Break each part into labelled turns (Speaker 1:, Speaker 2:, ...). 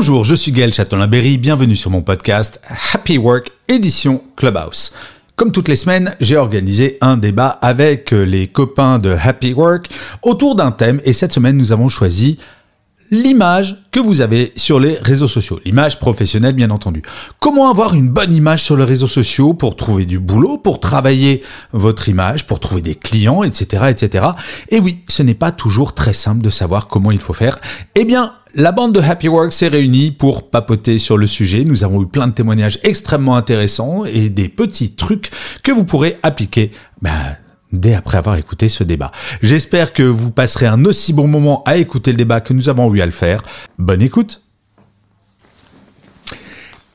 Speaker 1: Bonjour, je suis Gaël Châtelain-Berry, bienvenue sur mon podcast Happy Work édition Clubhouse. Comme toutes les semaines, j'ai organisé un débat avec les copains de Happy Work autour d'un thème et cette semaine nous avons choisi l'image que vous avez sur les réseaux sociaux. L'image professionnelle, bien entendu. Comment avoir une bonne image sur les réseaux sociaux pour trouver du boulot, pour travailler votre image, pour trouver des clients, etc., etc. Et oui, ce n'est pas toujours très simple de savoir comment il faut faire. Eh bien, la bande de Happy Work s'est réunie pour papoter sur le sujet. Nous avons eu plein de témoignages extrêmement intéressants et des petits trucs que vous pourrez appliquer bah, dès après avoir écouté ce débat. J'espère que vous passerez un aussi bon moment à écouter le débat que nous avons eu à le faire. Bonne écoute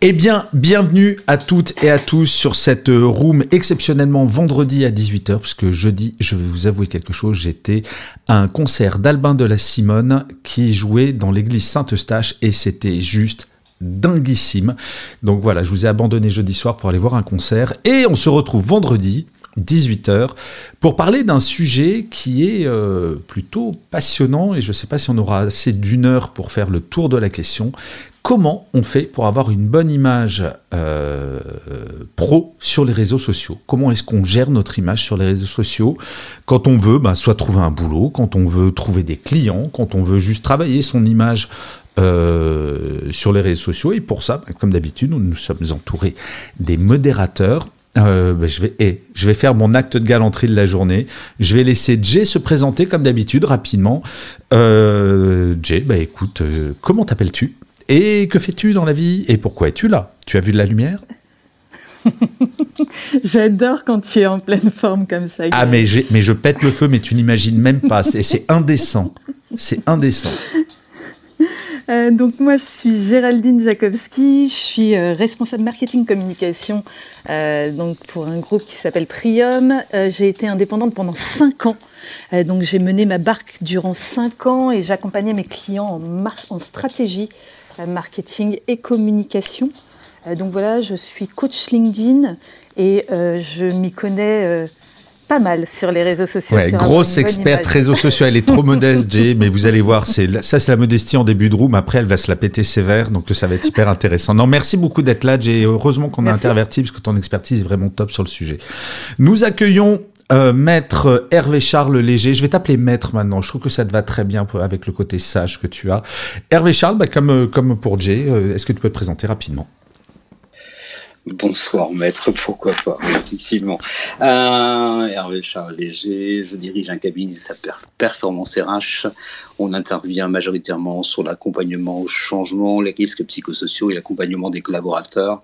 Speaker 1: eh bien, bienvenue à toutes et à tous sur cette room exceptionnellement vendredi à 18h, puisque jeudi, je vais vous avouer quelque chose, j'étais à un concert d'Albin de la Simone qui jouait dans l'église Saint-Eustache et c'était juste dinguissime. Donc voilà, je vous ai abandonné jeudi soir pour aller voir un concert et on se retrouve vendredi 18h, pour parler d'un sujet qui est euh, plutôt passionnant, et je ne sais pas si on aura assez d'une heure pour faire le tour de la question. Comment on fait pour avoir une bonne image euh, pro sur les réseaux sociaux? Comment est-ce qu'on gère notre image sur les réseaux sociaux? Quand on veut ben, soit trouver un boulot, quand on veut trouver des clients, quand on veut juste travailler son image euh, sur les réseaux sociaux. Et pour ça, ben, comme d'habitude, nous nous sommes entourés des modérateurs euh, bah, je, vais, et je vais faire mon acte de galanterie de la journée. Je vais laisser Jay se présenter comme d'habitude rapidement. Euh, Jay, bah écoute, euh, comment t'appelles-tu? Et que fais-tu dans la vie? Et pourquoi es-tu là? Tu as vu de la lumière?
Speaker 2: J'adore quand tu es en pleine forme comme ça.
Speaker 1: Ah mais, mais je pète le feu, mais tu n'imagines même pas. C'est indécent. C'est indécent.
Speaker 2: Euh, donc moi, je suis Géraldine Jakowski, je suis euh, responsable marketing communication euh, donc pour un groupe qui s'appelle Prium. j'ai été indépendante pendant 5 ans. donc j'ai mené ma barque durant 5 ans et j'accompagnais mes clients en, en stratégie marketing et communication. donc voilà, je suis coach LinkedIn et je m'y connais pas mal sur les réseaux sociaux.
Speaker 1: Ouais, grosse experte réseaux sociaux. Elle est trop modeste, Jay, mais vous allez voir, c'est ça, c'est la modestie en début de room. Après, elle va se la péter sévère, donc ça va être hyper intéressant. Non, merci beaucoup d'être là, Jay. Heureusement qu'on a interverti, parce que ton expertise est vraiment top sur le sujet. Nous accueillons euh, maître Hervé Charles Léger, je vais t'appeler maître maintenant, je trouve que ça te va très bien avec le côté sage que tu as. Hervé Charles, bah, comme, euh, comme pour Jay, euh, est-ce que tu peux te présenter rapidement?
Speaker 3: Bonsoir maître, pourquoi pas, effectivement. Euh, Hervé Charles Léger, je dirige un cabinet qui s'appelle Performance RH. On intervient majoritairement sur l'accompagnement au changement, les risques psychosociaux et l'accompagnement des collaborateurs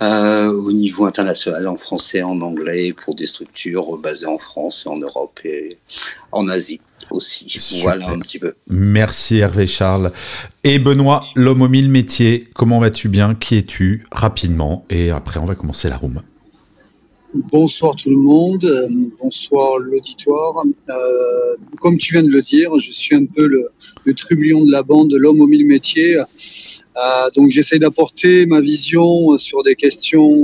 Speaker 3: euh, au niveau international, en français, en anglais, pour des structures basées en France, en Europe et en Asie aussi. Voilà un petit peu.
Speaker 1: Merci Hervé Charles. Et Benoît, l'homme aux mille métiers, comment vas-tu bien? Qui es-tu? Rapidement. Et après, on va commencer la room.
Speaker 4: Bonsoir tout le monde, euh, bonsoir l'auditoire. Euh, comme tu viens de le dire, je suis un peu le, le trublion de la bande, l'homme aux mille métiers. Euh, donc j'essaie d'apporter ma vision sur des questions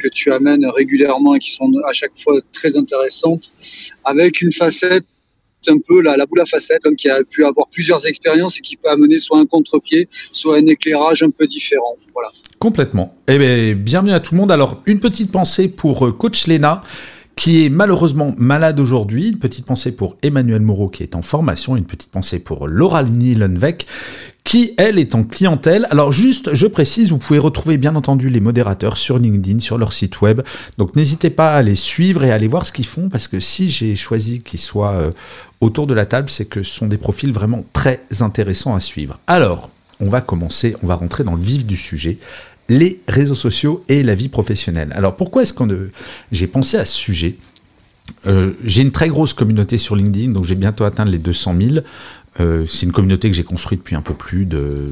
Speaker 4: que tu amènes régulièrement et qui sont à chaque fois très intéressantes, avec une facette un peu la, la boule à facettes, l'homme qui a pu avoir plusieurs expériences et qui peut amener soit un contre-pied, soit un éclairage un peu différent. Voilà.
Speaker 1: Complètement. Eh bien, bienvenue à tout le monde. Alors, une petite pensée pour euh, coach Lena qui est malheureusement malade aujourd'hui. Une petite pensée pour Emmanuel Moreau qui est en formation, une petite pensée pour Laura Nielenweg qui, elle, est en clientèle. Alors juste, je précise, vous pouvez retrouver bien entendu les modérateurs sur LinkedIn, sur leur site web. Donc n'hésitez pas à les suivre et à aller voir ce qu'ils font, parce que si j'ai choisi qu'ils soient euh, autour de la table, c'est que ce sont des profils vraiment très intéressants à suivre. Alors, on va commencer, on va rentrer dans le vif du sujet, les réseaux sociaux et la vie professionnelle. Alors pourquoi est-ce qu'on j'ai pensé à ce sujet? Euh, J'ai une très grosse communauté sur LinkedIn, donc j'ai bientôt atteint les 200 000. Euh, c'est une communauté que j'ai construite depuis un peu plus de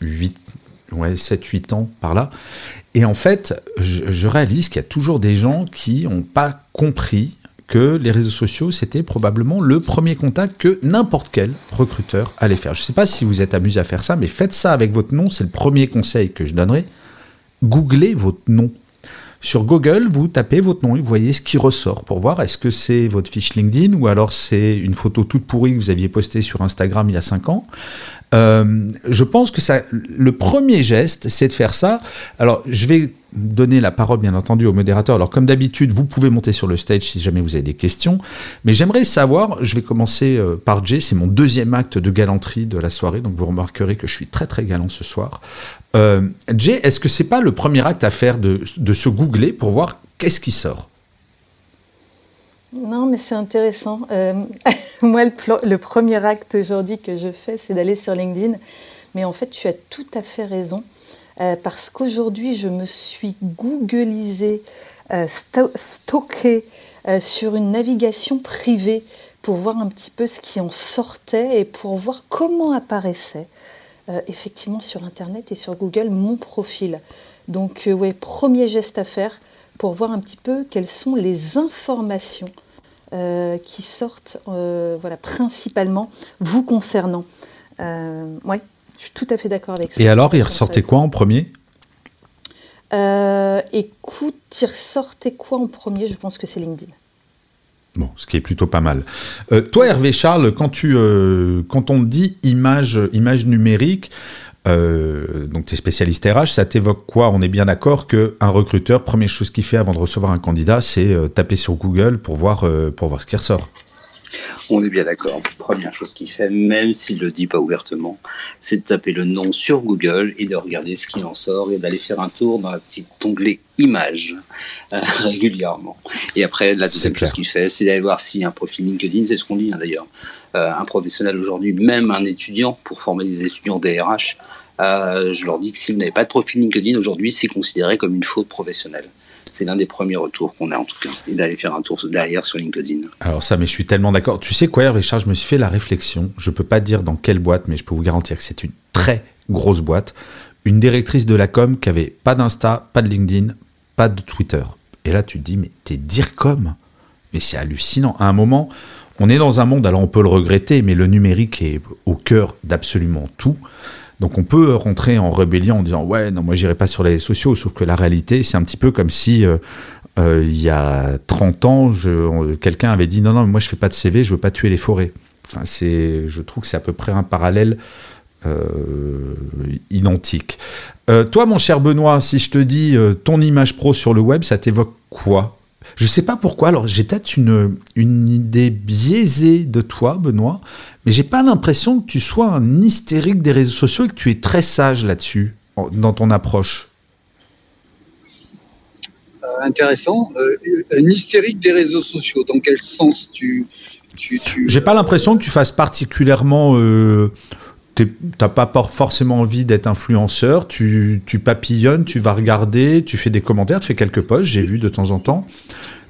Speaker 1: 8, ouais, 7-8 ans par là. Et en fait, je, je réalise qu'il y a toujours des gens qui n'ont pas compris que les réseaux sociaux, c'était probablement le premier contact que n'importe quel recruteur allait faire. Je ne sais pas si vous êtes amusé à faire ça, mais faites ça avec votre nom, c'est le premier conseil que je donnerai. Googlez votre nom. Sur Google, vous tapez votre nom et vous voyez ce qui ressort pour voir est-ce que c'est votre fiche LinkedIn ou alors c'est une photo toute pourrie que vous aviez postée sur Instagram il y a 5 ans. Euh, je pense que ça, le premier geste, c'est de faire ça. Alors, je vais donner la parole, bien entendu, au modérateur. Alors, comme d'habitude, vous pouvez monter sur le stage si jamais vous avez des questions. Mais j'aimerais savoir, je vais commencer euh, par Jay, c'est mon deuxième acte de galanterie de la soirée, donc vous remarquerez que je suis très très galant ce soir. Euh, Jay, est-ce que c'est pas le premier acte à faire de, de se googler pour voir qu'est-ce qui sort?
Speaker 2: Non, mais c'est intéressant. Euh, moi, le, premier acte aujourd'hui que je fais, c'est d'aller sur LinkedIn. Mais en fait, tu as tout à fait raison. Euh, parce qu'aujourd'hui, je me suis googlisé, euh, stocké sur une navigation privée pour voir un petit peu ce qui en sortait et pour voir comment apparaissait effectivement sur Internet et sur Google mon profil. Donc, ouais, premier geste à faire, pour voir un petit peu quelles sont les informations euh, qui sortent euh, voilà, principalement vous concernant. Euh, oui, je suis tout à fait d'accord avec ça.
Speaker 1: Et alors, il ressortait quoi en premier?
Speaker 2: Écoute, il ressortait quoi en premier? Je pense que c'est LinkedIn.
Speaker 1: Bon, ce qui est plutôt pas mal. toi, Hervé Charles, quand, tu, quand on dit image, image numérique, euh, donc tu es spécialiste RH, ça t'évoque quoi? On est bien d'accord qu'un recruteur, première chose qu'il fait avant de recevoir un candidat, c'est euh, taper sur Google pour voir, euh, pour voir ce qui ressort.
Speaker 3: On est bien d'accord. Première chose qu'il fait, même s'il ne le dit pas ouvertement, c'est de taper le nom sur Google et de regarder ce qui en sort et d'aller faire un tour dans la petite onglet images régulièrement. Et après, la deuxième chose qu'il fait, c'est d'aller voir a un profil LinkedIn, c'est ce qu'on dit hein, d'ailleurs. Un professionnel aujourd'hui, même un étudiant, pour former des étudiants DRH, euh, je leur dis que si vous n'avez pas de profil LinkedIn aujourd'hui, c'est considéré comme une faute professionnelle. C'est l'un des premiers retours qu'on a en tout cas, et d'aller faire un tour derrière sur LinkedIn.
Speaker 1: Alors ça, mais je suis tellement d'accord. Tu sais quoi, Charles, je me suis fait la réflexion. Je peux pas dire dans quelle boîte, mais je peux vous garantir que c'est une très grosse boîte. Une directrice de la com qui avait pas d'Insta, pas de LinkedIn, pas de Twitter. Et là, tu te dis, mais t'es DIRCOM Mais c'est hallucinant. À un moment, on est dans un monde, alors on peut le regretter, mais le numérique est au cœur d'absolument tout. Donc on peut rentrer en rébellion en disant ouais non moi j'irai pas sur les sociaux sauf que la réalité c'est un petit peu comme si euh, euh, il y a 30 ans quelqu'un avait dit non non moi je fais pas de CV je veux pas tuer les forêts. Enfin c'est je trouve que c'est à peu près un parallèle euh, identique. toi mon cher Benoît si je te dis ton image pro sur le web ça t'évoque quoi? Je sais pas pourquoi, alors j'ai peut-être une, une idée biaisée de toi, Benoît, mais j'ai pas l'impression que tu sois un hystérique des réseaux sociaux et que tu es très sage là-dessus, dans ton approche.
Speaker 4: Euh, intéressant. Euh, un hystérique des réseaux sociaux, dans quel sens tu. tu, tu
Speaker 1: j'ai pas l'impression que tu fasses particulièrement. Euh, t'as pas forcément envie d'être influenceur, tu, tu, papillonnes, tu vas regarder, tu fais des commentaires, tu fais quelques posts, j'ai vu de temps en temps,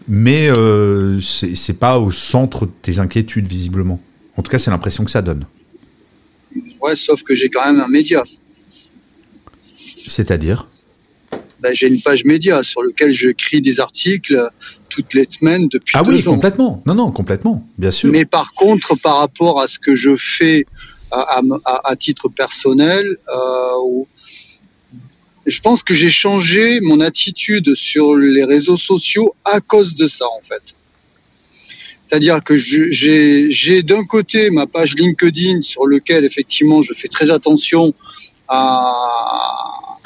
Speaker 1: mais euh, c'est pas au centre de tes inquiétudes visiblement. En tout cas, c'est l'impression que ça donne.
Speaker 4: Ouais, sauf que j'ai quand même un média.
Speaker 1: C'est-à-dire?
Speaker 4: Ben, J'ai une page média sur laquelle je crie des articles toutes les semaines depuis
Speaker 1: ah
Speaker 4: deux
Speaker 1: oui, complètement. Non, non, complètement, bien sûr.
Speaker 4: Mais par contre, par rapport à ce que je fais à, titre personnel. Euh, je pense que j'ai changé mon attitude sur les réseaux sociaux à cause de ça, en fait. C'est-à-dire que j'ai d'un côté ma page LinkedIn sur lequel effectivement je fais très attention à,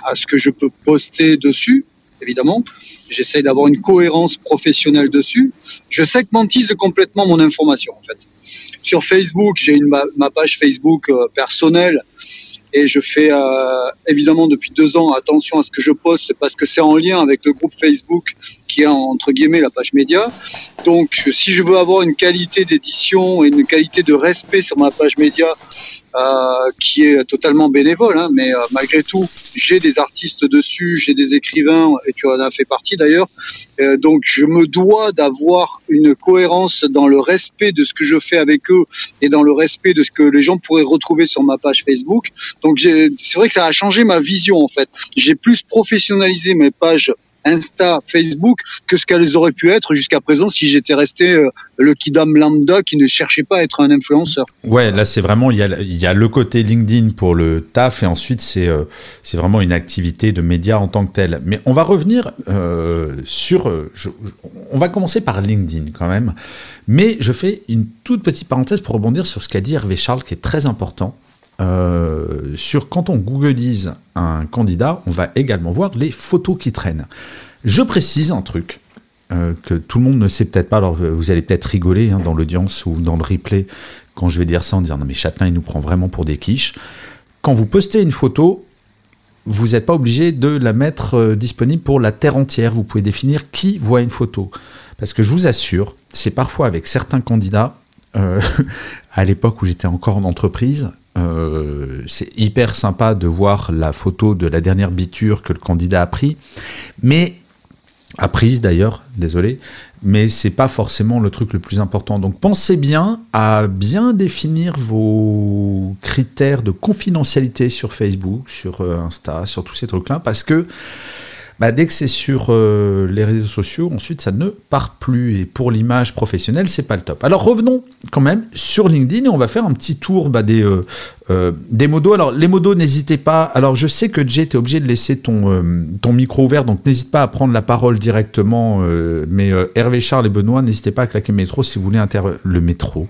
Speaker 4: à ce que je peux poster dessus, évidemment. J'essaie d'avoir une cohérence professionnelle dessus. Je segmentise complètement mon information en fait. Sur Facebook, j'ai ma, page Facebook euh, personnelle. Et je fais euh, évidemment depuis deux ans attention à ce que je poste parce que c'est en lien avec le groupe Facebook qui est entre guillemets la page média. Donc, si je veux avoir une qualité d'édition et une qualité de respect sur ma page média euh, qui est totalement bénévole, hein, mais euh, malgré tout, j'ai des artistes dessus, j'ai des écrivains, et tu en as fait partie d'ailleurs. Euh, donc, je me dois d'avoir une cohérence dans le respect de ce que je fais avec eux et dans le respect de ce que les gens pourraient retrouver sur ma page Facebook. Donc, c'est vrai que ça a changé ma vision en fait. J'ai plus professionnalisé mes pages Insta, Facebook que ce qu'elles auraient pu être jusqu'à présent si j'étais resté euh, le kidam lambda qui ne cherchait pas à être un influenceur.
Speaker 1: Ouais, là c'est vraiment il y, a, le côté LinkedIn pour le taf et ensuite c'est euh, c'est vraiment une activité de média en tant que telle. Mais on va revenir euh, sur on va commencer par LinkedIn quand même. Mais je fais une toute petite parenthèse pour rebondir sur ce qu'a dit Hervé Charles qui est très important. Euh, sur quand on googleise un candidat, on va également voir les photos qui traînent. Je précise un truc euh, que tout le monde ne sait peut-être pas, alors vous allez peut-être rigoler hein, dans l'audience ou dans le replay quand je vais dire ça en disant non mais Châtelain il nous prend vraiment pour des quiches. Quand vous postez une photo, vous n'êtes pas obligé de la mettre euh, disponible pour la terre entière. Vous pouvez définir qui voit une photo. Parce que je vous assure, c'est parfois avec certains candidats, à l'époque où j'étais encore en entreprise, euh, c'est hyper sympa de voir la photo de la dernière biture que le candidat a pris, mais a prise d'ailleurs, désolé, mais c'est pas forcément le truc le plus important. Donc pensez bien à bien définir vos critères de confidentialité sur Facebook, sur euh, Insta, sur tous ces trucs-là, parce que bah, dès que c'est sur euh, les réseaux sociaux, ensuite ça ne part plus. Et pour l'image professionnelle, c'est pas le top. Alors revenons quand même sur LinkedIn et on va faire un petit tour bah, des, euh, euh, des modos. Alors les modos, n'hésitez pas. Alors je sais que Jay, était obligé de laisser ton, ton micro ouvert, donc n'hésite pas à prendre la parole directement. mais Hervé, Charles et Benoît, n'hésitez pas à claquer le métro si vous voulez inter... Le métro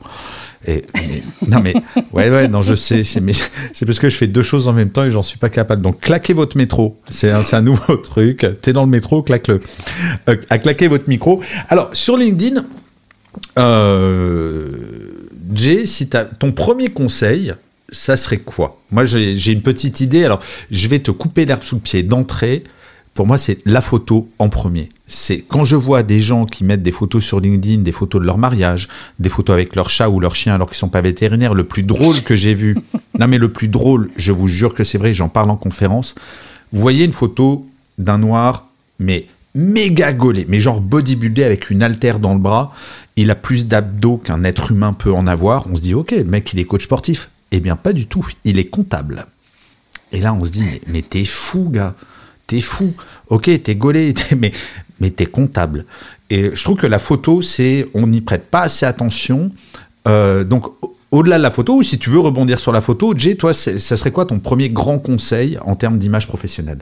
Speaker 1: non mais ouais ouais non je sais c'est c'est parce que je fais deux choses en même temps et j'en suis pas capable. Donc claquez votre métro, c'est un, nouveau truc. T'es dans le métro, claque le, euh, à claquer votre micro. Alors sur LinkedIn, euh, Jay, si ton premier conseil, ça serait quoi? Moi j'ai une petite idée. Alors je vais te couper l'herbe sous le pied d'entrée pour moi, c'est la photo en premier. C'est quand je vois des gens qui mettent des photos sur LinkedIn, des photos de leur mariage, des photos avec leur chat ou leur chien alors qu'ils sont pas vétérinaires, le plus drôle que j'ai vu. non mais le plus drôle, je vous jure que c'est vrai, j'en parle en conférence. Vous voyez une photo d'un noir, mais méga gaulé, mais genre bodybuildé avec une altère dans le bras. Il a plus d'abdos qu'un être humain peut en avoir. On se dit, ok, le mec, il est coach sportif. Eh bien, pas du tout. Il est comptable. Et là, on se dit, mais, mais t'es fou, gars t'es fou. Ok, t'es gaulé, mais, mais t'es comptable. Et je trouve que la photo, c'est, on n'y prête pas assez attention. Euh, donc, au-delà de la photo, ou si tu veux rebondir sur la photo, Jay, toi, ça serait quoi ton premier grand conseil en termes d'image professionnelle?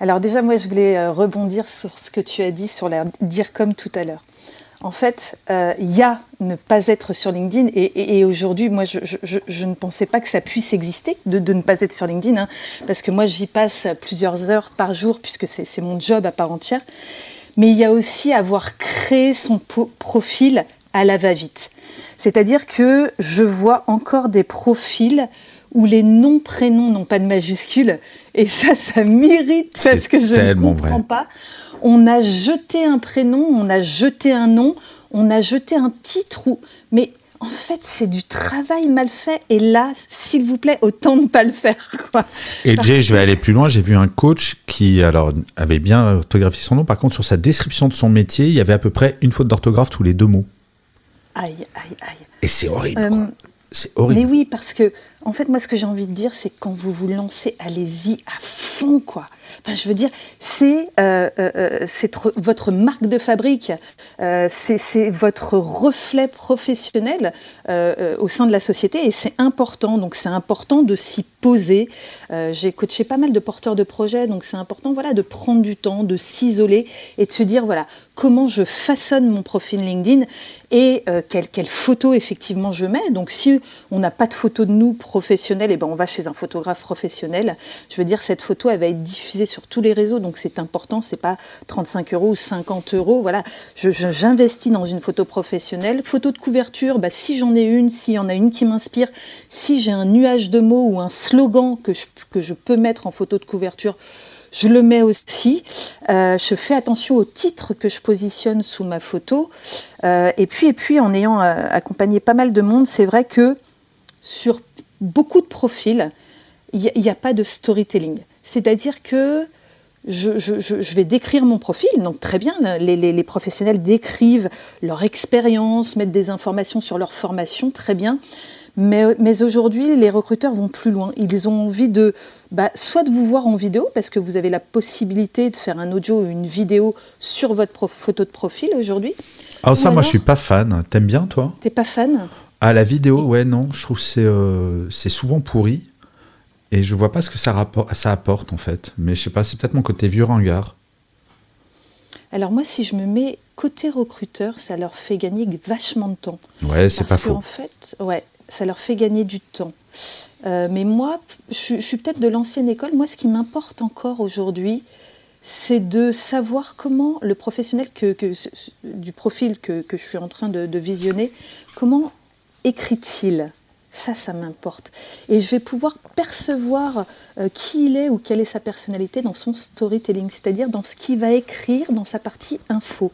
Speaker 2: Alors déjà, moi, je voulais euh, rebondir sur ce que tu as dit sur la dire comme tout à l'heure en fait, il euh, y a ne pas être sur LinkedIn. Et, aujourd'hui, moi, je, ne pensais pas que ça puisse exister de, ne pas être sur LinkedIn, hein, parce que moi, j'y passe plusieurs heures par jour, puisque c'est mon job à part entière. Mais il y a aussi avoir créé son profil à la va-vite. C'est-à-dire que je vois encore des profils où les noms, prénoms n'ont pas de majuscules. Et ça, ça m'irrite parce que je ne comprends pas on a jeté un prénom, on a jeté un nom, on a jeté un titre, mais en fait, c'est du travail mal fait. Et là, s'il vous plaît, autant ne pas le faire.
Speaker 1: Et Jay, je vais aller plus loin. J'ai vu un coach qui alors, avait bien orthographié son nom. Par contre, sur sa description de son métier, il y avait à peu près une faute d'orthographe tous les deux mots.
Speaker 2: Aïe, aïe, aïe.
Speaker 1: Et c'est horrible. Euh, c'est horrible.
Speaker 2: Mais oui, parce que, en fait, moi, ce que j'ai envie de dire, c'est que quand vous vous lancez, allez-y à fond, quoi je veux dire, c'est euh, euh, euh, votre marque de fabrique, c'est votre reflet professionnel au sein de la société et c'est important. Donc c'est important de s'y poser. J'ai coaché pas mal de porteurs de projets, donc c'est important voilà, de prendre du temps, de s'isoler et de se dire voilà, comment je façonne mon profil LinkedIn et quelle, quelle, photo effectivement je mets. Donc si on n'a pas de photo de nous professionnels, et eh ben on va chez un photographe professionnel. Je veux dire, cette photo, elle va être diffusée sur tous les réseaux, donc c'est important, c'est pas 35 euros ou 50 euros. Voilà, j'investis dans une photo professionnelle. Photo de couverture, bah, si j'en ai une, s'il y en a une qui m'inspire, si j'ai un nuage de mots ou un slogan que je, que je peux mettre en photo de couverture, je le mets aussi. Euh, je fais attention au titre que je positionne sous ma photo. Euh, et puis, et puis, en ayant accompagné pas mal de monde, c'est vrai que sur beaucoup de profils, il n'y a, pas de storytelling. C'est-à-dire que je, vais décrire mon profil, donc très bien, les, professionnels décrivent leur expérience, mettent des informations sur leur formation, très bien. Mais, aujourd'hui, les recruteurs vont plus loin. Ils ont envie de, bah, soit de vous voir en vidéo, parce que vous avez la possibilité de faire un audio ou une vidéo sur votre photo de profil aujourd'hui.
Speaker 1: Alors ça, moi, je suis pas fan. T'aimes bien, toi?
Speaker 2: T'es pas fan?
Speaker 1: Ah, la vidéo, ouais, non. Je trouve que c'est euh, souvent pourri. Et je vois pas ce que ça, ça apporte en fait. Mais je sais pas, c'est peut-être mon côté vieux ringard.
Speaker 2: Alors moi, si je me mets côté recruteur, ça leur fait gagner vachement de temps.
Speaker 1: Ouais, c'est pas faux.
Speaker 2: En fait, ouais, ça leur fait gagner du temps. Euh, mais moi, je, suis peut-être de l'ancienne école. Moi, ce qui m'importe encore aujourd'hui, c'est de savoir comment le professionnel du profil que, je suis en train de, de visionner, comment écrit-il? Ça, ça m'importe. Et je vais pouvoir percevoir euh, qui il est ou quelle est sa personnalité dans son storytelling, c'est-à-dire dans ce qu'il va écrire dans sa partie info.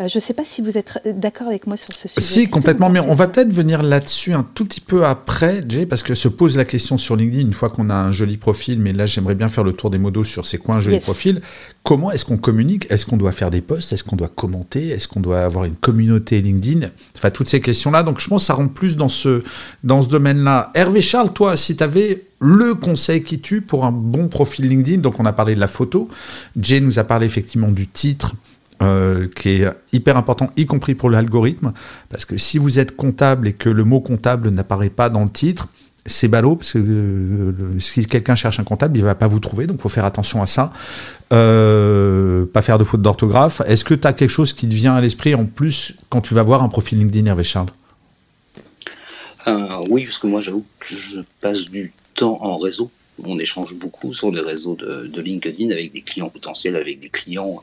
Speaker 2: Euh, je ne sais pas si vous êtes d'accord avec moi sur ce sujet.
Speaker 1: Si, complètement. Mais on va peut-être venir là-dessus un tout petit peu après, Jay, parce que se pose la question sur LinkedIn, une fois qu'on a un joli profil, mais là j'aimerais bien faire le tour des modos sur c'est quoi un joli profil. Comment est-ce qu'on communique? Est-ce qu'on doit faire des posts? Est-ce qu'on doit commenter? Est-ce qu'on doit avoir une communauté LinkedIn? Enfin, toutes ces questions-là. Donc je pense que ça rentre plus dans ce, dans ce domaine-là. Hervé Charles, toi, si tu avais le conseil qui tue pour un bon profil LinkedIn, donc on a parlé de la photo, Jay nous a parlé effectivement du titre, euh, qui est hyper important, y compris pour l'algorithme, parce que si vous êtes comptable et que le mot comptable n'apparaît pas dans le titre, c'est ballot, parce que euh, si quelqu'un cherche un comptable, il va pas vous trouver, donc faut faire attention à ça. Euh, pas faire de faute d'orthographe. Est-ce que tu as quelque chose qui te vient à l'esprit en plus quand tu vas voir un profil LinkedIn, Hervé Charles?
Speaker 3: Oui, parce que moi j'avoue que je passe du temps en réseau. On échange beaucoup sur les réseaux de, LinkedIn avec des clients potentiels, avec des clients,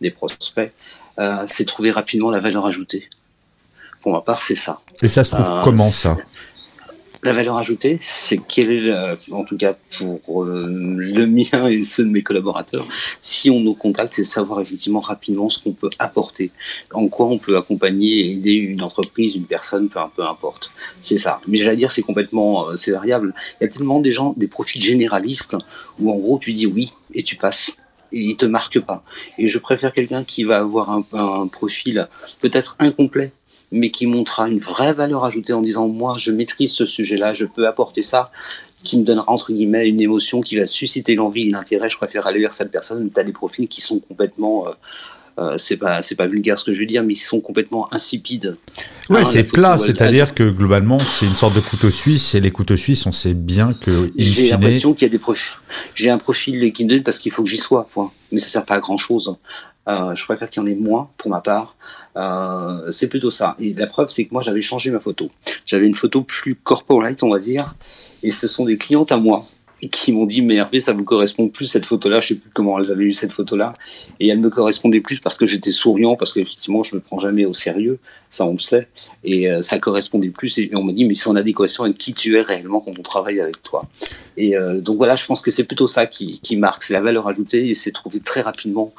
Speaker 3: des prospects, euh, c'est trouver rapidement la valeur ajoutée. Pour ma part, c'est ça.
Speaker 1: Et ça se trouve euh, comment ça
Speaker 3: la valeur ajoutée, c'est quelle est, en tout cas pour euh, le mien et ceux de mes collaborateurs, si on nous contacte, c'est savoir effectivement rapidement ce qu'on peut apporter, en quoi on peut accompagner et aider une entreprise, une personne, peu, peu importe. C'est ça. Mais j'allais dire, c'est complètement, c'est variable. Il y a tellement des gens, des profils généralistes, où en gros tu dis oui et tu passes il te marque pas. Et je préfère quelqu'un qui va avoir un, profil peut-être incomplet, mais qui montrera une vraie valeur ajoutée en disant moi je maîtrise ce sujet-là, je peux apporter ça, qui me donnera entre guillemets une émotion qui va susciter l'envie l'intérêt. Je préfère aller vers cette personne. Tu as des profils qui sont complètement euh, euh, c'est pas c'est pas vulgaire ce que je veux dire, mais ils sont complètement insipides.
Speaker 1: Ouais, hein, c'est plat, c'est-à-dire que globalement c'est une sorte de couteau suisse et les couteaux suisses, on sait bien que.
Speaker 3: J'ai l'impression qu'il y a des profils. J'ai un profil LinkedIn parce qu'il faut que j'y sois, point. Mais ça sert pas à grand chose. Euh, je préfère qu'il y en ait moins pour ma part. Euh, c'est plutôt ça. Et la preuve, c'est que moi j'avais changé ma photo. J'avais une photo plus corporate, on va dire, et ce sont des clientes à moi qui m'ont dit mais Hervé ça vous correspond plus cette photo là je sais plus comment elles avaient eu cette photo là et elle me correspondait plus parce que j'étais souriant parce qu'effectivement je me prends jamais au sérieux. Ça on le sait. Et euh, ça correspondait plus. Et on m'a dit mais c'est en adéquation avec qui tu es réellement quand on travaille avec toi. Et euh, donc voilà je pense que c'est plutôt ça qui, qui marque. C'est la valeur ajoutée et c'est trouver très rapidement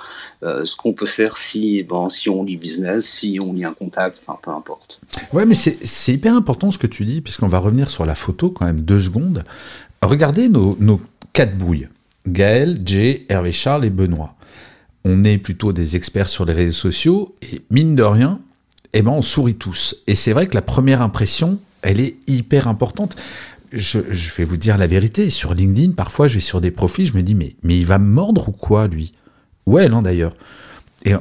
Speaker 3: euh, ce qu'on peut faire si bon si on lit business si on lit un contact enfin peu importe.
Speaker 1: Ouais mais c'est hyper important ce que tu dis puisqu'on va revenir sur la photo quand même deux secondes Regardez nos, quatre bouilles. Gaël, Jay, Hervé Charles et Benoît. On est plutôt des experts sur les réseaux sociaux et mine de rien, eh ben on sourit tous. Et c'est vrai que la première impression, elle est hyper importante. Je, vais vous dire la vérité. Sur LinkedIn, parfois, je vais sur des profils, je me dis, mais, mais il va mordre ou quoi, lui? Ouais, non, d'ailleurs. Et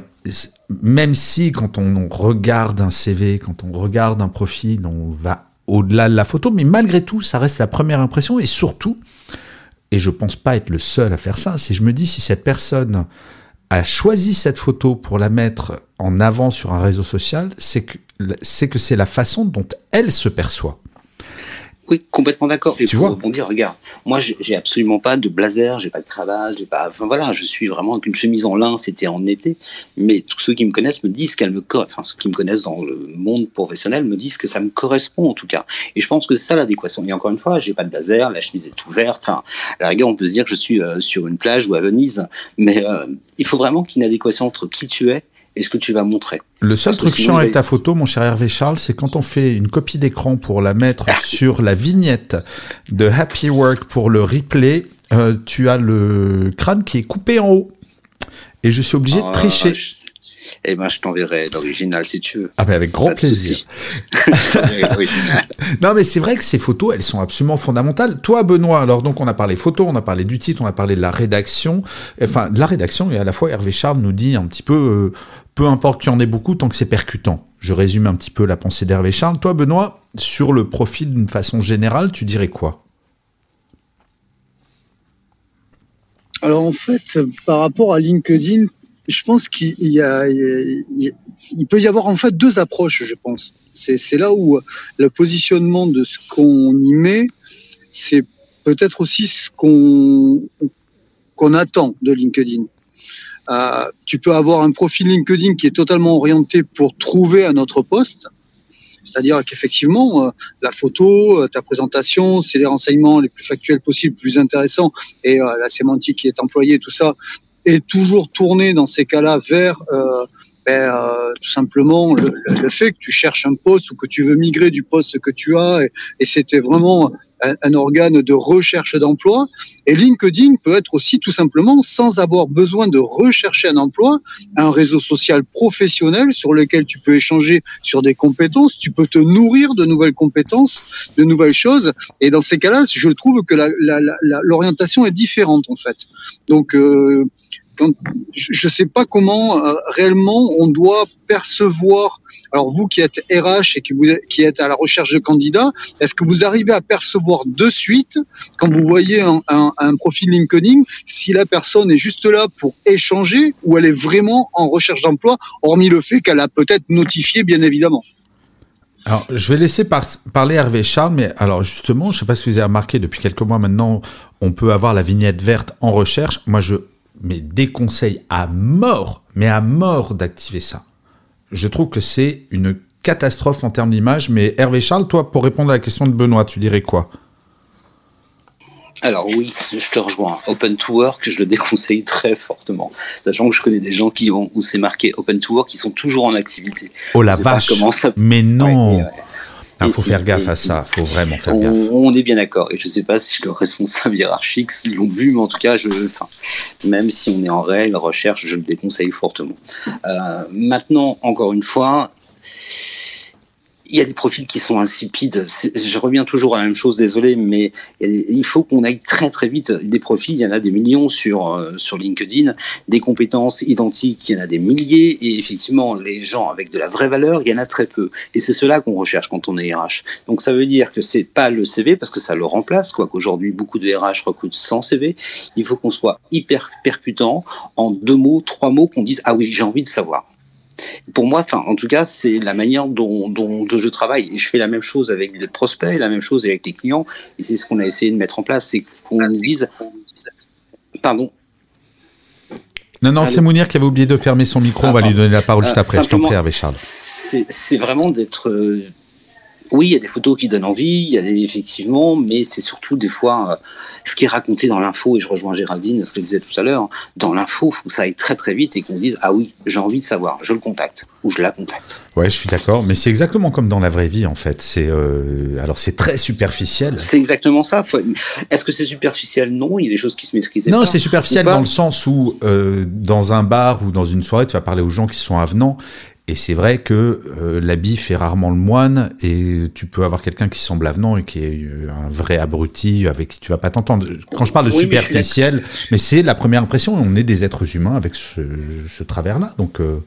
Speaker 1: même si, quand on regarde un CV, quand on regarde un profil, on va au-delà de la photo, mais malgré tout, ça reste la première impression et surtout, et je pense pas être le seul à faire ça, si je me dis si cette personne a choisi cette photo pour la mettre en avant sur un réseau social, c'est que c'est que c'est la façon dont elle se perçoit.
Speaker 3: Oui, complètement d'accord. Et
Speaker 1: tu
Speaker 3: pour
Speaker 1: vois
Speaker 3: rebondir, regarde, moi j'ai absolument pas de blazer, j'ai pas de cravate, j'ai pas. Enfin voilà, je suis vraiment avec une chemise en lin, c'était en été. Mais tous ceux qui me connaissent me disent qu'elle me enfin ceux qui me connaissent dans le monde professionnel me disent que ça me correspond en tout cas. Et je pense que c'est ça l'adéquation. Et encore une fois, j'ai pas de blazer, la chemise est ouverte. Enfin, à la rigueur, on peut se dire que je suis euh, sur une plage ou à Venise, mais euh, il faut vraiment qu'il y ait une adéquation entre qui tu es et ce que tu vas montrer.
Speaker 1: Le seul
Speaker 3: Parce
Speaker 1: truc chiant avec ta photo, mon cher Hervé Charles, c'est quand on fait une copie d'écran pour la mettre sur la vignette de Happy Work pour le replay, euh, tu as le crâne qui est coupé en haut. Et je suis obligé de
Speaker 3: Ah,
Speaker 1: tricher.
Speaker 3: Eh ben, je t'enverrai l'original si tu veux.
Speaker 1: Ah ben avec grand
Speaker 3: Pas
Speaker 1: plaisir. Non mais c'est vrai que ces photos, elles sont absolument fondamentales. Toi Benoît, alors donc on a parlé photo, on a parlé du titre, on a parlé de la rédaction, enfin de la rédaction et à la fois Hervé Charles nous dit un petit peu, euh, peu importe qu'il y en ait beaucoup tant que c'est percutant. Je résume un petit peu la pensée d'Hervé Charles. Toi Benoît, sur le profil d'une façon générale, tu dirais quoi?
Speaker 4: Alors en fait, par rapport à LinkedIn, je pense qu'il peut y avoir en fait deux approches, je pense. C'est là où le positionnement de ce qu'on y met, c'est peut-être aussi ce qu'on attend de LinkedIn. Euh, tu peux avoir un profil LinkedIn qui est totalement orienté pour trouver un autre poste. C'est-à-dire qu'effectivement, euh, la photo, euh, ta présentation, c'est les renseignements les plus factuels possibles, les plus intéressants, et euh, la sémantique qui est employée, tout ça, est toujours tourné dans ces cas-là vers euh, ben, euh, tout simplement le, fait que tu cherches un poste ou que tu veux migrer du poste que tu as, et, c'était vraiment un, organe de recherche d'emploi. Et LinkedIn peut être aussi tout simplement, sans avoir besoin de rechercher un emploi, un réseau social professionnel sur lequel tu peux échanger sur des compétences, tu peux te nourrir de nouvelles compétences, de nouvelles choses. Et dans ces cas-là, je trouve que l'orientation est différente en fait. Donc, euh, je ne sais pas comment euh, réellement on doit percevoir. Alors vous qui êtes RH et qui, vous, êtes à la recherche de candidats, est-ce que vous arrivez à percevoir de suite quand vous voyez un, profil LinkedIn si la personne est juste là pour échanger ou elle est vraiment en recherche d'emploi, hormis le fait qu'elle a peut-être notifié bien évidemment?
Speaker 1: Alors, je vais laisser par- parler Hervé Charles, mais alors justement, je ne sais pas si vous avez remarqué, depuis quelques mois maintenant, on peut avoir la vignette verte en recherche. Moi, je mais déconseille à mort, mais à mort d'activer ça. Je trouve que c'est une catastrophe en termes d'image, mais Hervé Charles, toi, pour répondre à la question de Benoît, tu dirais quoi?
Speaker 3: Alors oui, je te rejoins. Open to work, je le déconseille très fortement. Sachant que je connais des gens qui ont, où c'est marqué open to work, qui sont toujours en activité.
Speaker 1: Oh la vache
Speaker 3: comment ça-
Speaker 1: Mais non
Speaker 3: Ouais, ouais, ouais.
Speaker 1: Il
Speaker 3: Et
Speaker 1: faut faire gaffe à ça, faut vraiment faire
Speaker 3: On,
Speaker 1: gaffe.
Speaker 3: on est bien d'accord. Et je ne sais pas si le responsable hiérarchique l'ont vu, mais en tout cas, je, enfin, même si on est en réelle recherche, je le déconseille fortement. Euh, maintenant, encore une fois, il y a des profils qui sont insipides. Je reviens toujours à la même chose, désolé, mais il faut qu'on aille très très vite. Des profils, il y en a des millions sur, euh, sur LinkedIn, des compétences identiques, il y en a des milliers, et effectivement, les gens avec de la vraie valeur, il y en a très peu. Et c'est cela qu'on recherche quand on est RH. Donc ça veut dire que c'est pas le CV, parce que ça le remplace, quoi qu'aujourd'hui beaucoup de RH recrutent sans CV. Il faut qu'on soit hyper percutant en deux mots, trois mots, qu'on dise ah oui j'ai envie de savoir. Pour moi, enfin, en tout cas, c'est la manière dont, dont, dont je travaille. Et je fais la même chose avec des prospects, la même chose avec les clients. Et c'est ce qu'on a essayé de mettre en place, c'est qu'on nous dise, pardon,
Speaker 1: Non, non, c'est Mounir qui avait oublié de fermer son micro,
Speaker 3: Ah,
Speaker 1: on va lui
Speaker 3: pardon.
Speaker 1: donner la parole juste
Speaker 3: Euh,
Speaker 1: après. Je t'en prie, Hervé Charles.
Speaker 3: c'est c'est vraiment d'être. Oui, il y a des photos qui donnent envie, il y a des, effectivement, mais c'est surtout des fois euh, ce qui est raconté dans l'info, et je rejoins Géraldine, ce qu'elle disait tout à l'heure, dans l'info, il faut que ça aille très très vite et qu'on se dise Ah oui, j'ai envie de savoir, je le contacte, ou je la contacte.
Speaker 1: Ouais, je suis d'accord, mais c'est exactement comme dans la vraie vie en fait. C'est euh, alors c'est très superficiel.
Speaker 3: C'est exactement ça. Faut- Est-ce que c'est superficiel? Non, il y a des choses qui se maîtrisent
Speaker 1: Non, c'est superficiel dans le sens où euh, dans un bar ou dans une soirée, tu vas parler aux gens qui sont avenants. Et c'est vrai que euh, l'habit fait rarement le moine, et tu peux avoir quelqu'un qui semble avenant et qui est euh, un vrai abruti avec qui tu vas pas t'entendre. Quand je parle de
Speaker 3: Oui, mais
Speaker 1: superficiel, mais c'est la première impression. On est des êtres humains avec ce, ce travers-là, donc. euh,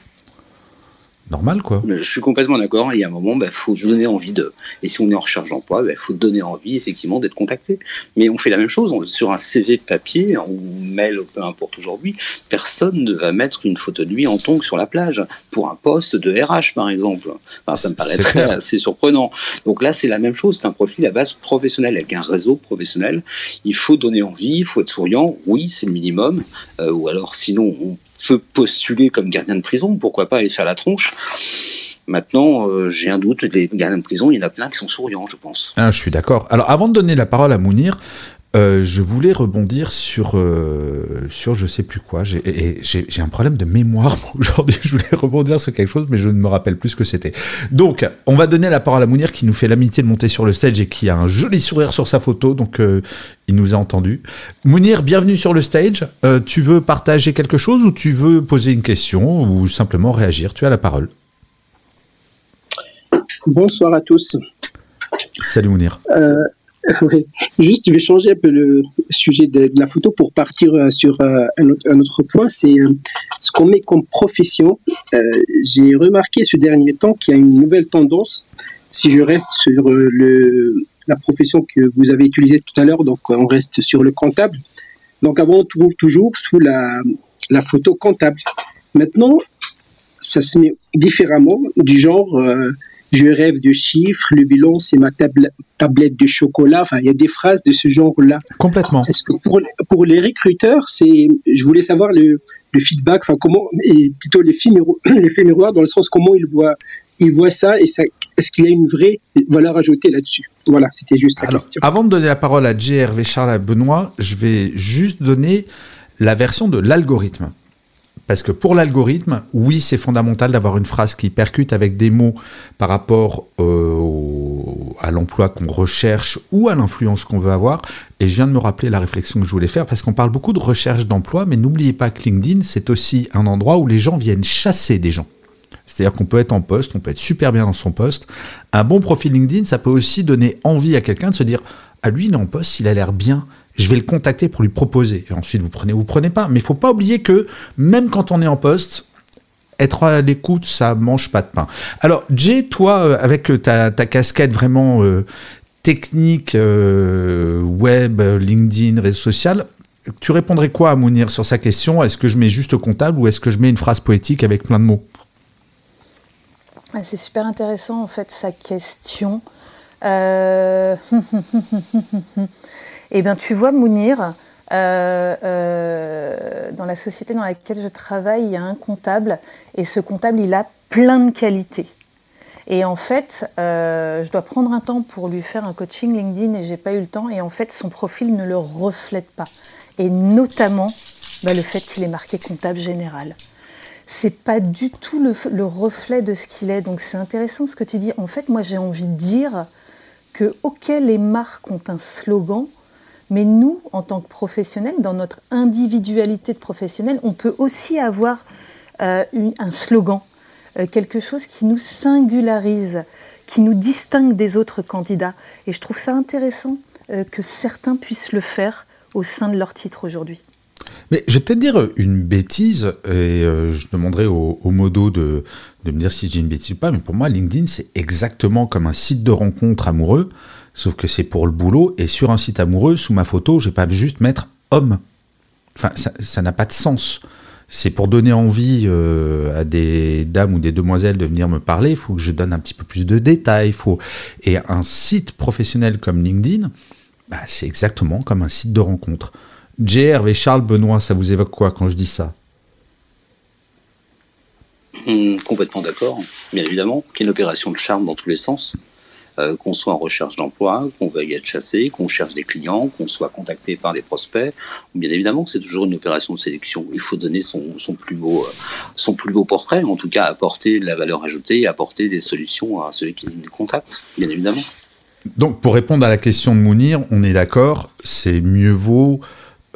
Speaker 1: normal, quoi.
Speaker 3: Je suis complètement d'accord. Il y a un moment, il bah, faut donner envie de. Et si on est en recherche d'emploi, il bah, faut donner envie, effectivement, d'être contacté. Mais on fait la même chose sur un CV papier ou mail, peu importe aujourd'hui. Personne ne va mettre une photo de lui en tongs sur la plage pour un poste de RH, par exemple. Enfin, ça me paraîtrait assez surprenant. Donc là, c'est la même chose. C'est un profil à base professionnelle avec un réseau professionnel. Il faut donner envie, il faut être souriant. Oui, c'est le minimum. Euh, ou alors, sinon, on peut postuler comme gardien de prison, pourquoi pas aller faire la tronche. Maintenant, euh, j'ai un doute, des gardiens de prison, il y en a plein qui sont souriants, je pense.
Speaker 1: Ah, je suis d'accord. Alors, avant de donner la parole à Mounir, euh, je voulais rebondir sur, euh, sur je sais plus quoi. J'ai un problème de mémoire aujourd'hui. Je voulais rebondir sur quelque chose, mais je ne me rappelle plus ce que c'était. Donc, on va donner la parole à Mounir qui nous fait l'amitié de monter sur le stage et qui a un joli sourire sur sa photo. Donc, euh, il nous a entendu. Mounir, bienvenue sur le stage. tu veux partager quelque chose ou tu veux poser une question ou simplement réagir? Tu as la parole.
Speaker 5: Bonsoir à tous.
Speaker 1: Salut Mounir.
Speaker 5: Oui. Juste, je vais changer un peu le sujet de, la photo pour partir euh, sur euh, un, autre, point. C'est euh, ce qu'on met comme profession. J'ai remarqué ce dernier temps qu'il y a une nouvelle tendance. Si je reste sur le, la profession que vous avez utilisée tout à l'heure, donc on reste sur le comptable. Donc avant, on trouve toujours sous la, la photo comptable. Maintenant, ça se met différemment, du genre je rêve de chiffres, le bilan c'est ma tablette de chocolat. Enfin, il y a des phrases de ce genre-là.
Speaker 1: Complètement.
Speaker 5: Est-ce que pour, pour les recruteurs, c'est, je voulais savoir le, le feedback, enfin comment, et plutôt les miroirs dans le sens comment ils voient, ils voient ça et ça, est-ce qu'il y a une vraie valeur ajoutée là-dessus? Voilà, c'était juste la question.
Speaker 1: Avant de donner la parole à JRV Charles à Benoît, je vais juste donner la version de l'algorithme. Parce que pour l'algorithme, oui, c'est fondamental d'avoir une phrase qui percute avec des mots par rapport euh, à l'emploi qu'on recherche ou à l'influence qu'on veut avoir. Et je viens de me rappeler la réflexion que je voulais faire parce qu'on parle beaucoup de recherche d'emploi, mais n'oubliez pas que LinkedIn, c'est aussi un endroit où les gens viennent chasser des gens. C'est-à-dire qu'on peut être en poste, on peut être super bien dans son poste. Un bon profil LinkedIn, ça peut aussi donner envie à quelqu'un de se dire Ah, lui, il est en poste, il a l'air bien je vais le contacter pour lui proposer. Et ensuite, vous prenez ou vous prenez pas. Mais il faut pas oublier que même quand on est en poste, être à l'écoute, ça mange pas de pain. Alors, Jay, toi, euh, avec euh, ta, casquette vraiment euh, technique, web, LinkedIn, réseau social, tu répondrais quoi à Mounir sur sa question? Est-ce que je mets juste comptable ou est-ce que je mets une phrase poétique avec plein de mots?
Speaker 2: Ah, C'est super intéressant, en fait, sa question. Euh... Eh bien, tu vois, Mounir, euh, euh, dans la société dans laquelle je travaille, il y a un comptable et ce comptable, il a plein de qualités. Et en fait, euh, je dois prendre un temps pour lui faire un coaching LinkedIn et j'ai pas eu le temps. Et en fait, son profil ne le reflète pas. Et notamment bah, le fait qu'il est marqué comptable général. C'est pas du tout le, le reflet de ce qu'il est. Donc c'est intéressant ce que tu dis. En fait, moi j'ai envie de dire que ok, les marques ont un slogan, mais nous, en tant que professionnels, dans notre individualité de professionnel, on peut aussi avoir euh, un slogan, euh, quelque chose qui nous singularise, qui nous distingue des autres candidats. Et je trouve ça intéressant euh, que certains puissent le faire au sein de leur titre aujourd'hui.
Speaker 1: Mais je vais peut-être dire une bêtise, et je demanderai au, modo de, de, me dire si j'ai une bêtise ou pas, mais pour moi, LinkedIn, c'est exactement comme un site de rencontre amoureux. Sauf que c'est pour le boulot, et sur un site amoureux, sous ma photo, je vais pas juste mettre homme. Enfin, ça n'a pas de sens. C'est pour donner envie euh, à des dames ou des demoiselles de venir me parler, il faut que je donne un petit peu plus de détails. Faut... Et un site professionnel comme LinkedIn, bah, c'est exactement comme un site de rencontre. JR et Charles Benoît, ça vous évoque quoi quand je dis ça?
Speaker 3: Hmm, Complètement d'accord, bien évidemment. Qu'il y une opération de charme dans tous les sens. Euh, qu'on soit en recherche d'emploi, qu'on veuille être chassé, qu'on cherche des clients, qu'on soit contacté par des prospects. Bien évidemment, c'est toujours une opération de sélection. Il faut donner son, plus beau, euh, son plus beau portrait, en tout cas apporter de la valeur ajoutée apporter des solutions à celui qui nous contacte, bien évidemment.
Speaker 1: Donc, pour répondre à la question de Mounir, on est d'accord, c'est mieux vaut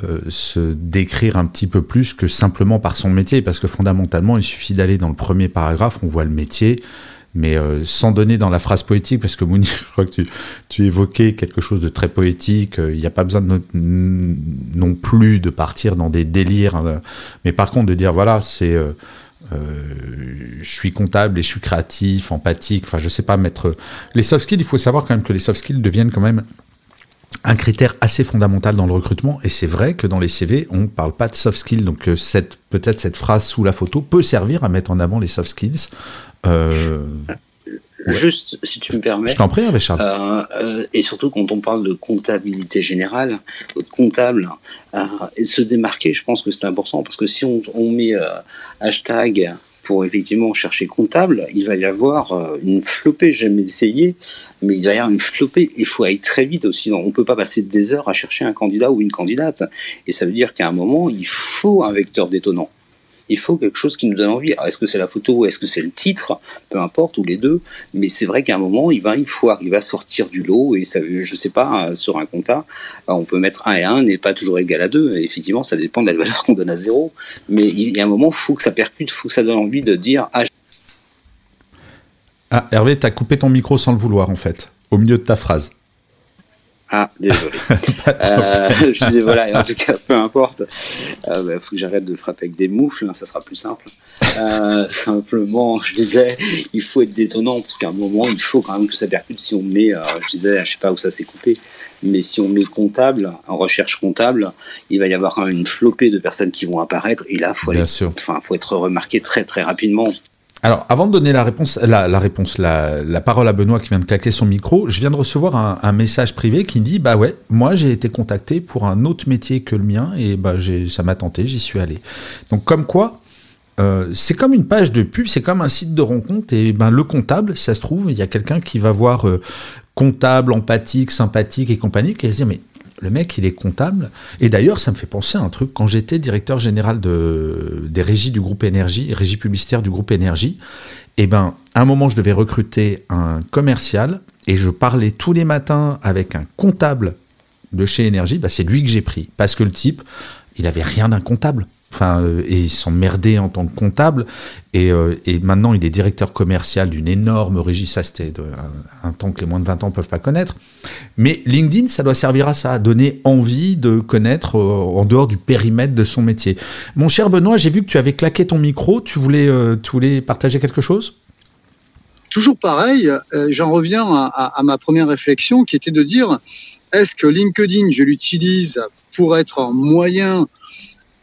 Speaker 1: euh, se décrire un petit peu plus que simplement par son métier, parce que fondamentalement, il suffit d'aller dans le premier paragraphe, on voit le métier, mais euh, sans donner dans la phrase poétique, parce que Mouni, je crois que tu, tu évoquais quelque chose de très poétique, euh, il n'y a pas besoin de, non plus de partir dans des délires, hein. mais par contre de dire, voilà, c'est je suis comptable et je suis créatif, empathique. Enfin, je sais pas mettre les soft skills. Il faut savoir quand même que les soft skills deviennent quand même un critère assez fondamental dans le recrutement. Et c'est vrai que dans les CV, on ne parle pas de soft skills. Donc cette peut-être cette phrase sous la photo peut servir à mettre en avant les soft skills.
Speaker 3: Juste, si tu me permets.
Speaker 1: Je t'en prie, Richard.
Speaker 3: Euh, euh, et surtout quand on parle de comptabilité générale, de comptable, euh, se démarquer, je pense que c'est important parce que si on, on met euh, hashtag pour effectivement chercher comptable, il va y avoir euh, une flopée, j'ai jamais essayé, mais il va y avoir une flopée, il faut aller très vite aussi, on ne peut pas passer des heures à chercher un candidat ou une candidate, et ça veut dire qu'à un moment, il faut un vecteur détonnant il faut quelque chose qui nous donne envie. Est-ce que c'est la photo, est-ce que c'est le titre, peu importe, ou les deux. Mais c'est vrai qu'à un moment, il va, il faut arriver à sortir du lot. Et ça, je sais pas, sur un compta, on peut mettre 1 et 1 n'est pas toujours égal à 2. effectivement, ça dépend de la valeur qu'on donne à 0. Mais il y a un moment, il faut que ça percute, il faut que ça donne envie de dire ah,
Speaker 1: ah Hervé, tu as coupé ton micro sans le vouloir, en fait, au milieu de ta phrase.
Speaker 3: Ah, désolé. euh, je disais, voilà, en tout cas, peu importe. Il euh, bah, faut que j'arrête de frapper avec des moufles, hein, ça sera plus simple. Euh, simplement, je disais, il faut être détonnant, parce qu'à un moment, il faut quand même que ça percute. Si on met, euh, je disais, je sais pas où ça s'est coupé, mais si on met comptable, en recherche comptable, il va y avoir quand même une flopée de personnes qui vont apparaître, et là, il faut, aller, faut être remarqué très très rapidement.
Speaker 1: Alors, avant de donner la réponse, la, réponse, la, parole à Benoît qui vient de claquer son micro, je viens de recevoir un, message privé qui dit bah ouais, moi j'ai été contacté pour un autre métier que le mien et bah ça m'a tenté, j'y suis allé. Donc comme quoi, euh, c'est comme une page de pub, c'est comme un site de rencontre et ben le comptable, ça se trouve, il y a quelqu'un qui va voir euh, comptable, empathique, sympathique et compagnie, qui va se dire mais le mec, il est comptable. Et d'ailleurs, ça me fait penser à un truc. Quand j'étais directeur général de, des régies du groupe Énergie, régie publicitaire du groupe Énergie, eh ben, à un moment, je devais recruter un commercial et je parlais tous les matins avec un comptable de chez Énergie. Bah, c'est lui que j'ai pris parce que le type, il avait rien d'un comptable. Enfin, euh, et il s'emmerdait en tant que comptable. Et, euh, et, maintenant, il est directeur commercial d'une énorme régie. Ça, c'était un, temps que les moins de 20 ans ne peuvent pas connaître. Mais LinkedIn, ça doit servir à ça, à donner envie de connaître euh, en dehors du périmètre de son métier. Mon cher Benoît, j'ai vu que tu avais claqué ton micro. Tu voulais, tu voulais partager quelque chose?
Speaker 4: Toujours pareil, j'en reviens à ma première réflexion qui était de dire est-ce que LinkedIn, je l'utilise pour être un moyen